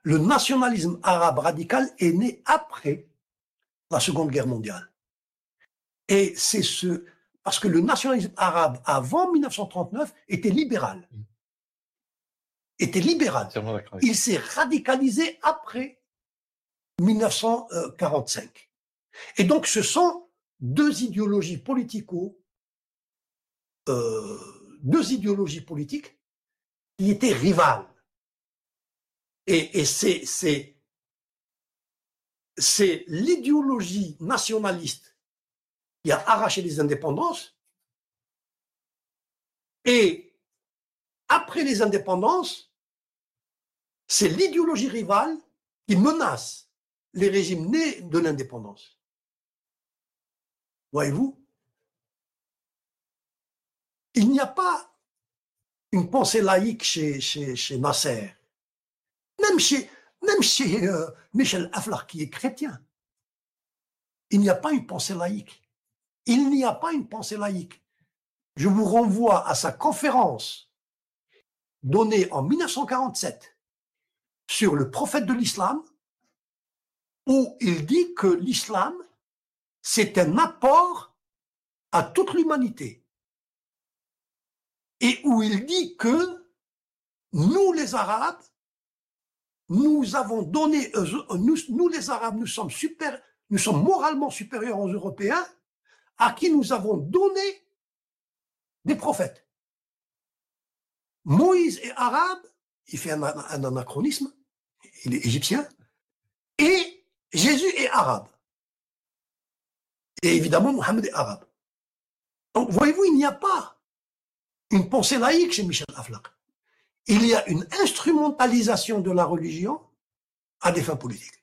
Le nationalisme arabe radical est né après la Seconde Guerre mondiale. Et c'est ce, parce que le nationalisme arabe avant 1939 était libéral. Mm. Était libéral. Il s'est radicalisé après 1945. Et donc ce sont deux idéologies politico, euh, deux idéologies politiques qui étaient rivales. Et, et c'est, c'est, c'est l'idéologie nationaliste qui a arraché les indépendances. Et après les indépendances, c'est l'idéologie rivale qui menace les régimes nés de l'indépendance. Voyez-vous? Il n'y a pas une pensée laïque chez, Nasser, même chez, euh, Michel Aflaq qui est chrétien. Il n'y a pas une pensée laïque. Il n'y a pas une pensée laïque. Je vous renvoie à sa conférence donnée en 1947 sur le prophète de l'islam, où il dit que l'islam, c'est un apport à toute l'humanité. Et où il dit que nous, les Arabes, nous avons donné, nous, nous les Arabes, nous sommes super, nous sommes moralement supérieurs aux Européens, à qui nous avons donné des prophètes. Moïse est arabe, il fait un, anachronisme, il est égyptien, et Jésus est arabe. Et évidemment, Mohammed est arabe. Donc, voyez-vous, il n'y a pas une pensée laïque chez Michel Aflaq. Il y a une instrumentalisation de la religion à des fins politiques.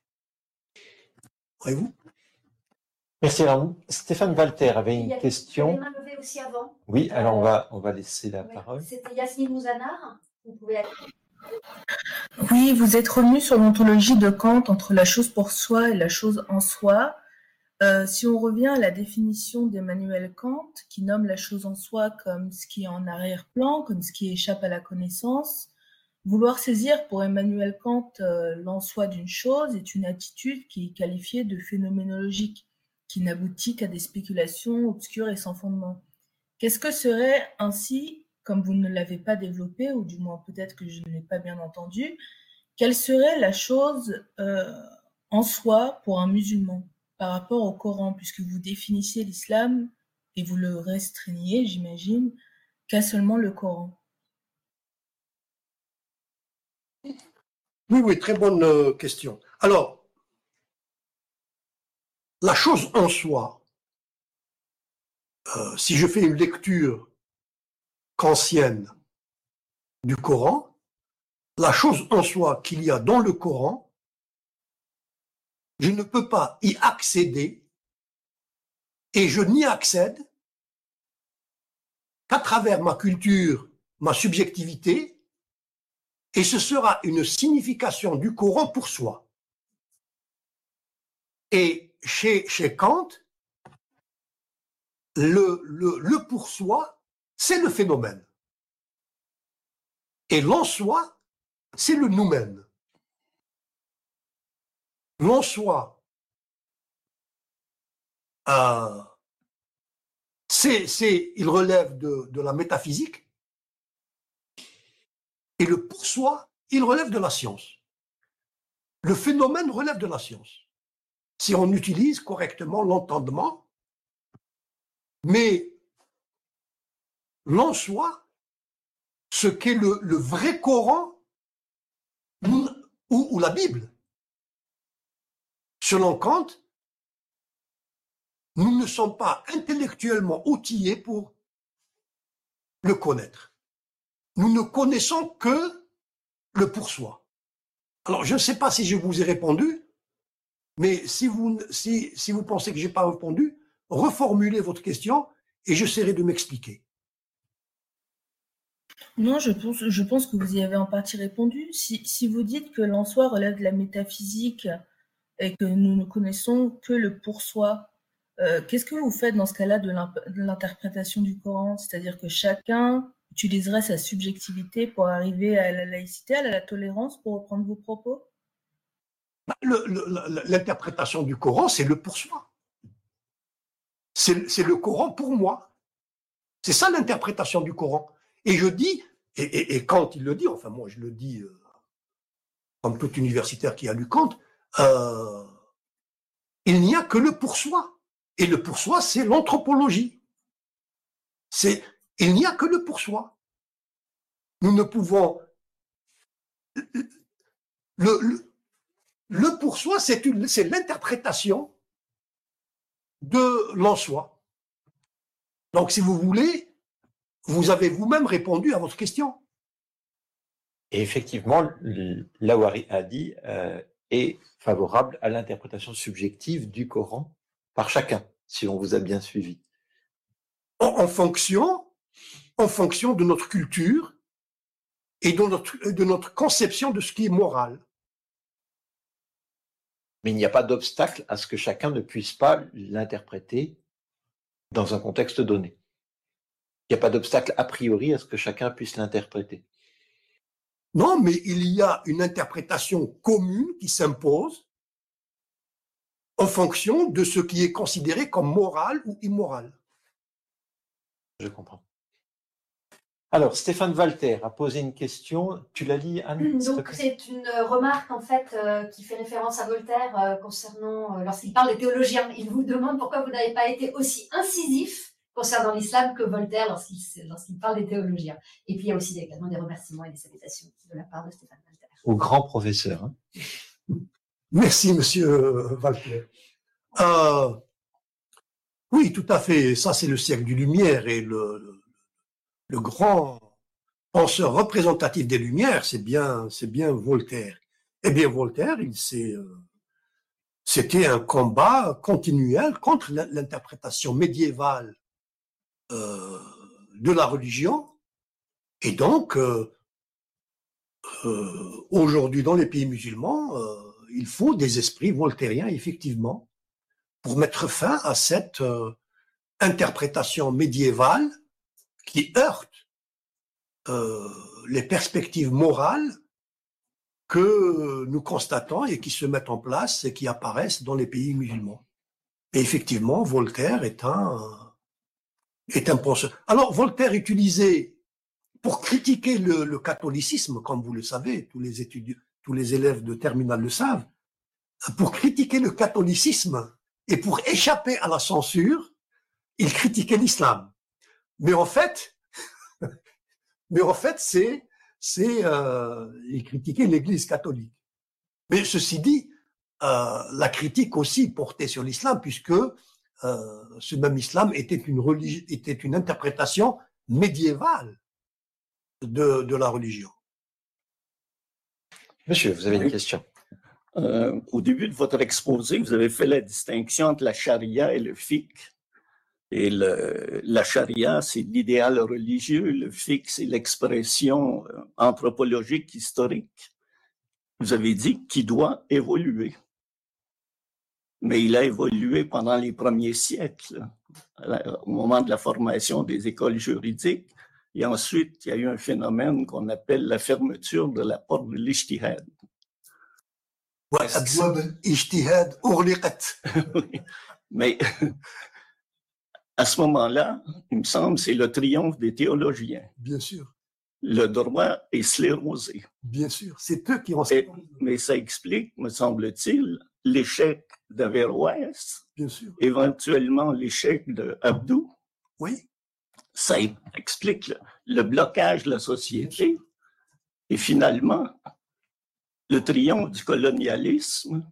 Voyez-vous? Merci Ramon. Stéphane Walter avait une question. aussi avant. Oui, alors on va, on va laisser la parole. C'était Yasmine Mouzanar. Vous pouvez Oui, vous êtes revenu sur l'ontologie de Kant entre la chose pour soi et la chose en soi. Euh, si on revient à la définition d'Emmanuel Kant, qui nomme la chose en soi comme ce qui est en arrière-plan, comme ce qui échappe à la connaissance, vouloir saisir pour Emmanuel Kant euh, l'en soi d'une chose est une attitude qui est qualifiée de phénoménologique qui n'aboutit qu'à des spéculations obscures et sans fondement. Qu'est-ce que serait ainsi, comme vous ne l'avez pas développé, ou du moins peut-être que je ne l'ai pas bien entendu, quelle serait la chose euh, en soi pour un musulman par rapport au Coran, puisque vous définissez l'islam et vous le restreignez, j'imagine, qu'à seulement le Coran Oui, oui, très bonne euh, question. Alors, la chose en soi, euh, si je fais une lecture kantienne du Coran, la chose en soi qu'il y a dans le Coran, je ne peux pas y accéder et je n'y accède qu'à travers ma culture, ma subjectivité, et ce sera une signification du Coran pour soi. Et chez, Kant, le pour soi, c'est le phénomène. Et l'en soi, c'est le nous-mêmes. L'en soi, euh, c'est, c'est, il relève de, de la métaphysique, et le pour soi, il relève de la science. Le phénomène relève de la science si on utilise correctement l'entendement, mais l'en soi, ce qu'est le, vrai Coran ou, la Bible. Selon Kant, nous ne sommes pas intellectuellement outillés pour le connaître. Nous ne connaissons que le pour soi. Alors, je ne sais pas si je vous ai répondu, mais si vous, si, si vous pensez que j'ai pas répondu, reformulez votre question et j'essaierai de m'expliquer. Non, je pense, que vous y avez en partie répondu. Si, si vous dites que l'en soi relève de la métaphysique et que nous ne connaissons que le pour soi, euh, qu'est-ce que vous faites dans ce cas-là de l'interprétation du Coran? C'est-à-dire que chacun utiliserait sa subjectivité pour arriver à la laïcité, à la tolérance, pour reprendre vos propos? Bah, l'interprétation du Coran, c'est le pour soi. C'est le Coran pour moi. C'est ça l'interprétation du Coran. Et je dis, et, quand il le dit, enfin moi je le dis euh, comme tout universitaire qui a lu Kant, euh, il n'y a que le pour soi. Et le pour soi, c'est l'anthropologie. C'est, il n'y a que le pour soi. Nous ne pouvons, le, le pour soi, c'est l'interprétation de l'en soi. Donc, si vous voulez, vous avez vous-même répondu à votre question. Et effectivement, Lawari Hadi euh, est favorable à l'interprétation subjective du Coran par chacun, si on vous a bien suivi. En, fonction, en fonction de notre culture et de notre conception de ce qui est moral mais il n'y a pas d'obstacle à ce que chacun ne puisse pas l'interpréter dans un contexte donné. Il n'y a pas d'obstacle a priori à ce que chacun puisse l'interpréter. Non, mais il y a une interprétation commune qui s'impose en fonction de ce qui est considéré comme moral ou immoral. Je comprends. Alors, Stéphane Walter a posé une question. Tu la lis, Anne Donc, c'est une remarque, en fait, euh, qui fait référence à Voltaire euh, concernant, euh, lorsqu'il parle des théologiens. Il vous demande pourquoi vous n'avez pas été aussi incisif concernant l'islam que Voltaire lorsqu'il parle des théologiens. Et puis, il y a aussi également des remerciements et des salutations de la part de Stéphane Walter. Au grand professeur. Hein. Merci, monsieur Walter. oui, tout à fait. Ça, c'est le siècle du Lumière et le le grand penseur représentatif des Lumières, c'est bien, c'est bien Voltaire. Eh bien, Voltaire, il euh, c'était un combat continuel contre l'interprétation médiévale euh, de la religion. Et donc, euh, aujourd'hui, dans les pays musulmans, il faut des esprits voltairiens, effectivement, pour mettre fin à cette interprétation médiévale qui heurte euh, les perspectives morales que nous constatons et qui se mettent en place et qui apparaissent dans les pays musulmans. Et effectivement, Voltaire est un, est un. Alors, Voltaire utilisait, pour critiquer le, catholicisme, comme vous le savez, tous les élèves de terminale le savent, pour critiquer le catholicisme et pour échapper à la censure, il critiquait l'islam. Mais en fait, mais en fait, c'est, c'est, euh, il critiquait l'Église catholique. Mais ceci dit, euh, la critique aussi portait sur l'islam, puisque ce même islam était une religion, était une interprétation médiévale de, de la religion. Monsieur, vous avez une question. Euh, au début de votre exposé, vous avez fait la distinction entre la charia et le fiqh. Et le, la charia, c'est l'idéal religieux, le fiqh, c'est l'expression euh, anthropologique historique. Vous avez dit qu'il doit évoluer. Mais il a évolué pendant les premiers siècles, au moment de la formation des écoles juridiques. Et ensuite, il y a eu un phénomène qu'on appelle la fermeture de la porte de l'ijtihad. Mais à ce moment-là, il me semble, c'est le triomphe des théologiens. Bien sûr. Le droit est sclérosé. Bien sûr, c'est eux qui ont... mais ça explique, me semble-t-il, l'échec d'Averroès. Éventuellement l'échec de Abdou. Oui. Ça explique le, blocage de la société et finalement le triomphe du colonialisme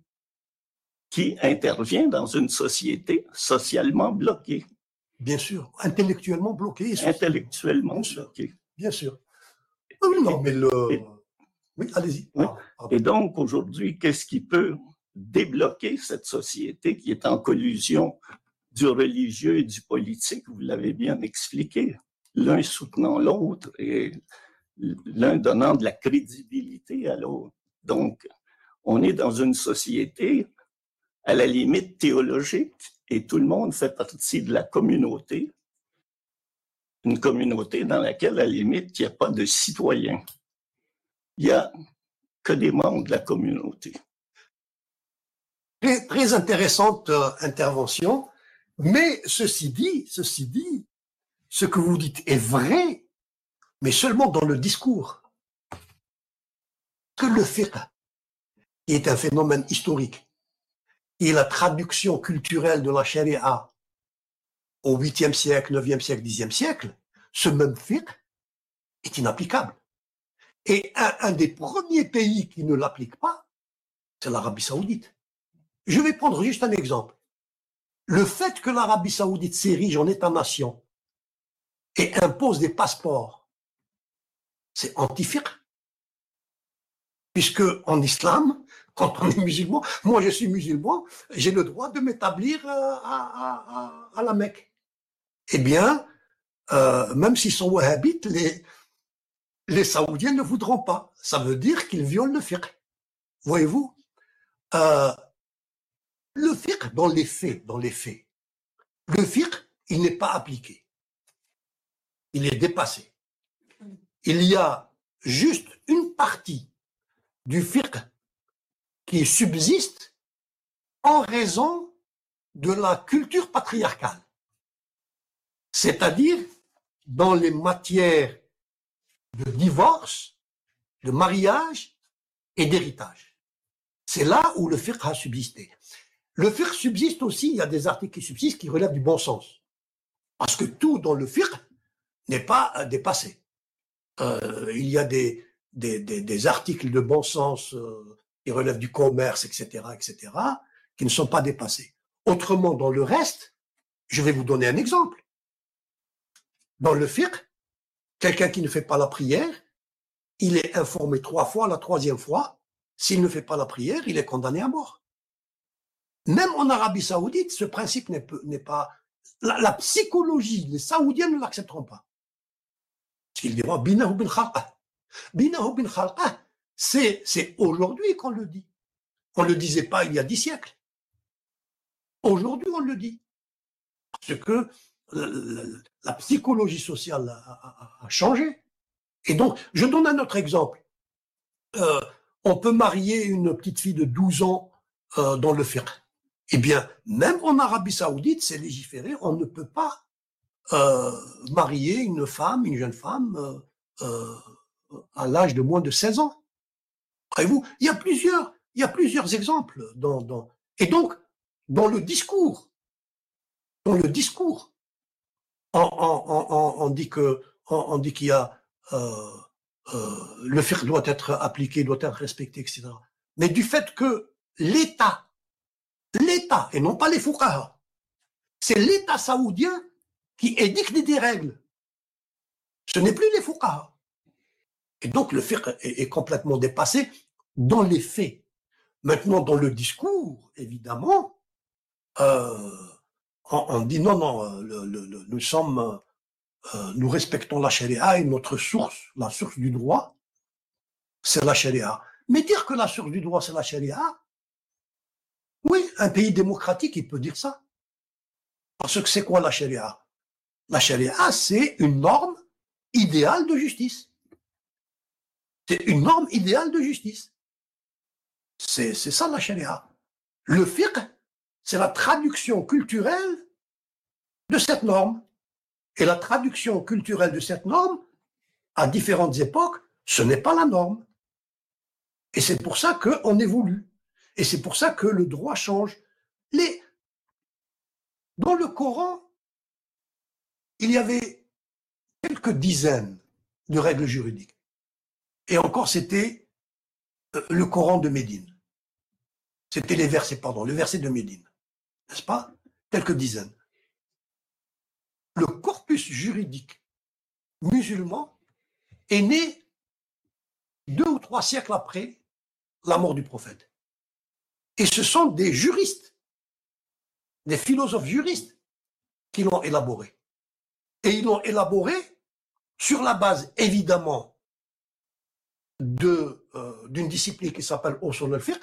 qui intervient dans une société socialement bloquée. Bien sûr, intellectuellement bloqué. Intellectuellement bloqué. Bien sûr. Oui, non, mais le... Oui, allez-y. Ah, et donc, aujourd'hui, qu'est-ce qui peut débloquer cette société qui est en collusion du religieux et du politique, vous l'avez bien expliqué, l'un soutenant l'autre et l'un donnant de la crédibilité à l'autre. Donc, on est dans une société à la limite théologique et tout le monde fait partie de la communauté, une communauté dans laquelle, à la limite, il n'y a pas de citoyens. Il n'y a que des membres de la communauté. Très, intéressante euh, intervention, mais ceci dit, ceci dit, ce que vous dites est vrai, mais seulement dans le discours. Que le fait est un phénomène historique et la traduction culturelle de la charia au 8e siècle, 9e siècle, 10e siècle, ce même fiqh est inapplicable. Et un, des premiers pays qui ne l'applique pas, c'est l'Arabie saoudite. Je vais prendre juste un exemple. Le fait que l'Arabie saoudite s'érige en État-nation et impose des passeports, c'est anti-fiqh. Puisque en islam, quand on est musulman, moi je suis musulman, j'ai le droit de m'établir euh, à, la Mecque. Eh bien, euh, même s'ils sont wahhabites, les, les Saoudiens ne voudront pas. Ça veut dire qu'ils violent le fiqh. Voyez-vous euh, Le fiqh, dans les faits, dans les faits, le fiqh, il n'est pas appliqué. Il est dépassé. Il y a juste une partie du fiqh qui subsiste en raison de la culture patriarcale. C'est-à-dire dans les matières de divorce, de mariage et d'héritage. C'est là où le fiqh a subsisté. Le fiqh subsiste aussi, il y a des articles qui subsistent qui relèvent du bon sens. Parce que tout dans le fiqh n'est pas euh, dépassé. Euh, il y a des, articles de bon sens euh, qui relèvent du commerce, etc., etc., qui ne sont pas dépassés. Autrement, dans le reste, je vais vous donner un exemple. Dans le fiqh, quelqu'un qui ne fait pas la prière, il est informé trois fois, la troisième fois, s'il ne fait pas la prière, il est condamné à mort. Même en Arabie Saoudite, ce principe n'est pas. La, psychologie, les Saoudiens ne l'accepteront pas. Parce qu'ils diront Binahu bin khalqa. Binahu bin khalqa, c'est aujourd'hui qu'on le dit. On ne le disait pas il y a dix siècles. Aujourd'hui, on le dit. Parce que la, psychologie sociale a, changé. Et donc, je donne un autre exemple. Euh, on peut marier une petite fille de 12 ans euh, dans le fiqh. Eh bien, même en Arabie Saoudite, c'est légiféré, on ne peut pas euh, marier une femme, une jeune femme, euh, à l'âge de moins de 16 ans. Voyez-vous, il y a plusieurs, il y a plusieurs exemples dans, dans, et donc, dans le discours, dans le discours, on, dit que, on, dit qu'il y a, le fiqh doit être appliqué, doit être respecté, etc. Mais du fait que l'État l'État, et non pas les Fouqaha. C'est l'État saoudien qui édicte des règles. Ce n'est plus les Fouqaha. Et donc le fiqh est, complètement dépassé dans les faits. Maintenant, dans le discours, évidemment, euh, on, dit non, non, nous sommes, euh, nous respectons la charia et notre source, la source du droit, c'est la charia. Mais dire que la source du droit, c'est la charia, oui, un pays démocratique, il peut dire ça. Parce que c'est quoi la charia? La charia, c'est une norme idéale de justice. C'est une norme idéale de justice. C'est ça la charia. Le fiqh, c'est la traduction culturelle de cette norme. Et la traduction culturelle de cette norme, à différentes époques, ce n'est pas la norme. Et c'est pour ça qu'on évolue. Et c'est pour ça que le droit change. Dans le Coran, il y avait quelques dizaines de règles juridiques. Et encore, c'était euh, le Coran de Médine. C'était les versets, pardon, le verset de Médine. N'est-ce pas? Quelques dizaines. Le corpus juridique musulman est né deux ou trois siècles après la mort du prophète. Et ce sont des juristes, des philosophes juristes qui l'ont élaboré. Et ils l'ont élaboré sur la base, évidemment, de, euh, d'une discipline qui s'appelle Usul al-Fiqh,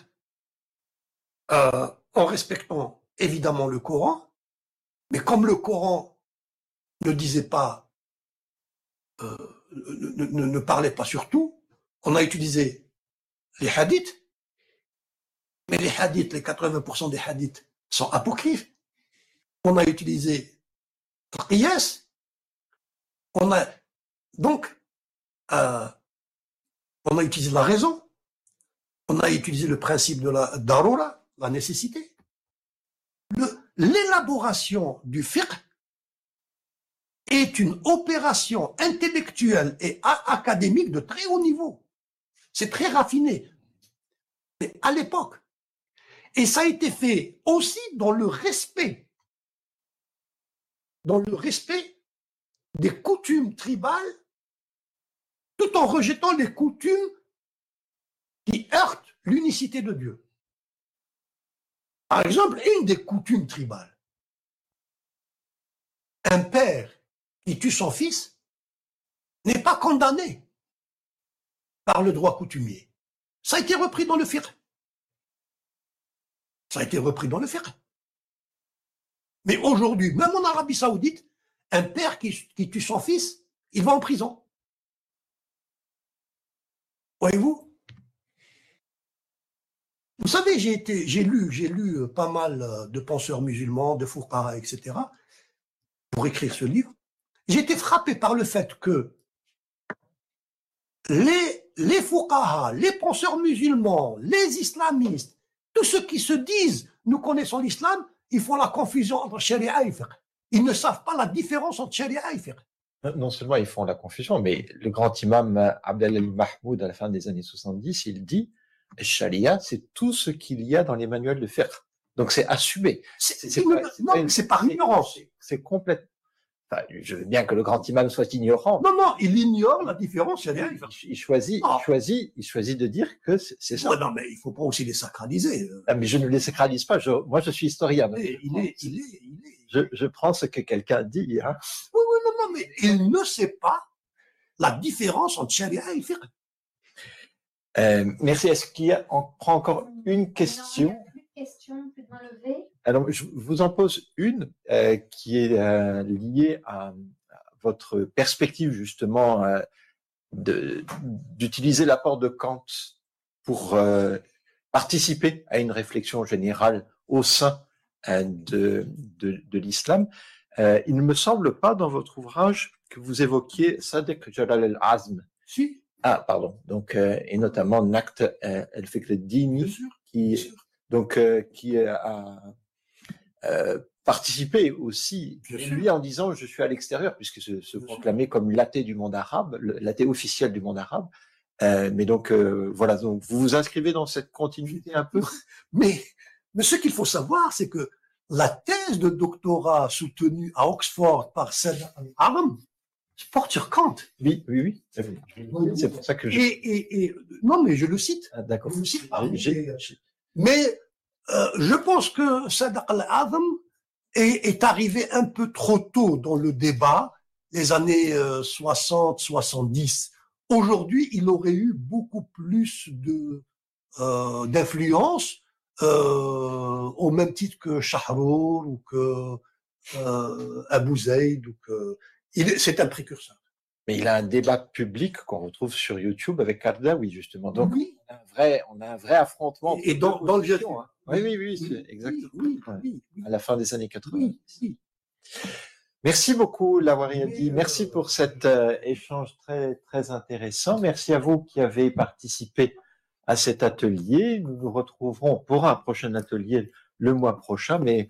euh, en respectant évidemment le Coran, mais comme le Coran ne disait pas, euh, ne, ne, parlait pas sur tout, on a utilisé les hadiths mais les hadiths, les 80% des hadiths sont apocryphes. On a utilisé Qiyas. On a, donc, euh, on a utilisé la raison. On a utilisé le principe de la darura, la nécessité. L'élaboration du fiqh est une opération intellectuelle et académique de très haut niveau. C'est très raffiné. Mais à l'époque, et ça a été fait aussi dans le respect, dans le respect des coutumes tribales, tout en rejetant les coutumes qui heurtent l'unicité de Dieu. Par exemple, une des coutumes tribales, un père qui tue son fils n'est pas condamné par le droit coutumier. Ça a été repris dans le fiqh. Ça a été repris dans le fiqh. Mais aujourd'hui, même en Arabie Saoudite, un père qui, tue son fils, il va en prison. Voyez-vous? Vous savez, j'ai lu, j'ai lu pas mal de penseurs musulmans, de Fouqara, etc., pour écrire ce livre. J'ai été frappé par le fait que les, les les penseurs musulmans, les islamistes, tous ceux qui se disent nous connaissons l'islam, ils font la confusion entre sharia et fiqh. Ils ne savent pas la différence entre sharia et fiqh. Non seulement ils font la confusion, mais le grand imam Abdel Mahmoud, à la fin des années 70, il dit Sharia, c'est tout ce qu'il y a dans les manuels de fiqh. Donc c'est assumé. C'est non, c'est par ignorance. C'est complètement. Enfin, je veux bien que le grand imam soit ignorant. Non, non, il ignore la différence. Il, il, choisit, il choisit, il choisit de dire que c'est ça. non, mais il faut pas aussi les sacraliser. Ah, mais je ne les sacralise pas. Je, moi, je suis historien. il est, il est, il est. Je, je prends ce que quelqu'un dit. Hein. Oui, oui, non, non, mais il ne sait pas la différence entre charia et fiqh. Euh, merci. Est-ce qu'il y a, on prend encore une question? question? plus lever. Alors, je vous en pose une euh, qui est euh, liée à, à, votre perspective justement euh, d'utiliser l'apport de Kant pour participer à une réflexion générale au sein de, de, de l'islam. il ne me semble pas dans votre ouvrage que vous évoquiez Sadek Jalal al-Azm. Si. Ah, pardon. Donc, et notamment Nakt el-Fikr Dini, qui, donc, qui a euh, participé aussi, lui en disant je suis à l'extérieur, puisque se, se proclamait comme l'athée du monde arabe, l'athée officiel du monde arabe. Euh, mais donc euh, voilà, donc vous vous inscrivez dans cette continuité un peu? Mais, mais ce qu'il faut savoir, c'est que la thèse de doctorat soutenue à Oxford par Saad Aram porte sur Kant. Oui, oui, oui. C'est pour ça que je. Et, et, et, non, mais je le cite. Ah, D'accord. Je le cite. Ah, mais euh, je pense que Sadaq al-Azam est, est, arrivé un peu trop tôt dans le débat, les années 60, euh, 70. Aujourd'hui, il aurait eu beaucoup plus de euh, d'influence, euh, au même titre que Shahrour ou que euh, Abu Zaid ou que c'est un précurseur. Mais il a un débat public qu'on retrouve sur YouTube avec oui justement. Donc, oui. on, a un vrai, on a un vrai affrontement. Et dans, dans le. Hein. Oui, oui, oui, oui exactement. Oui, oui, à la fin des années 80. Merci beaucoup, Lawari dit. Merci pour cet euh, échange très, très intéressant. Merci à vous qui avez participé à cet atelier. Nous nous retrouverons pour un prochain atelier le mois prochain, mais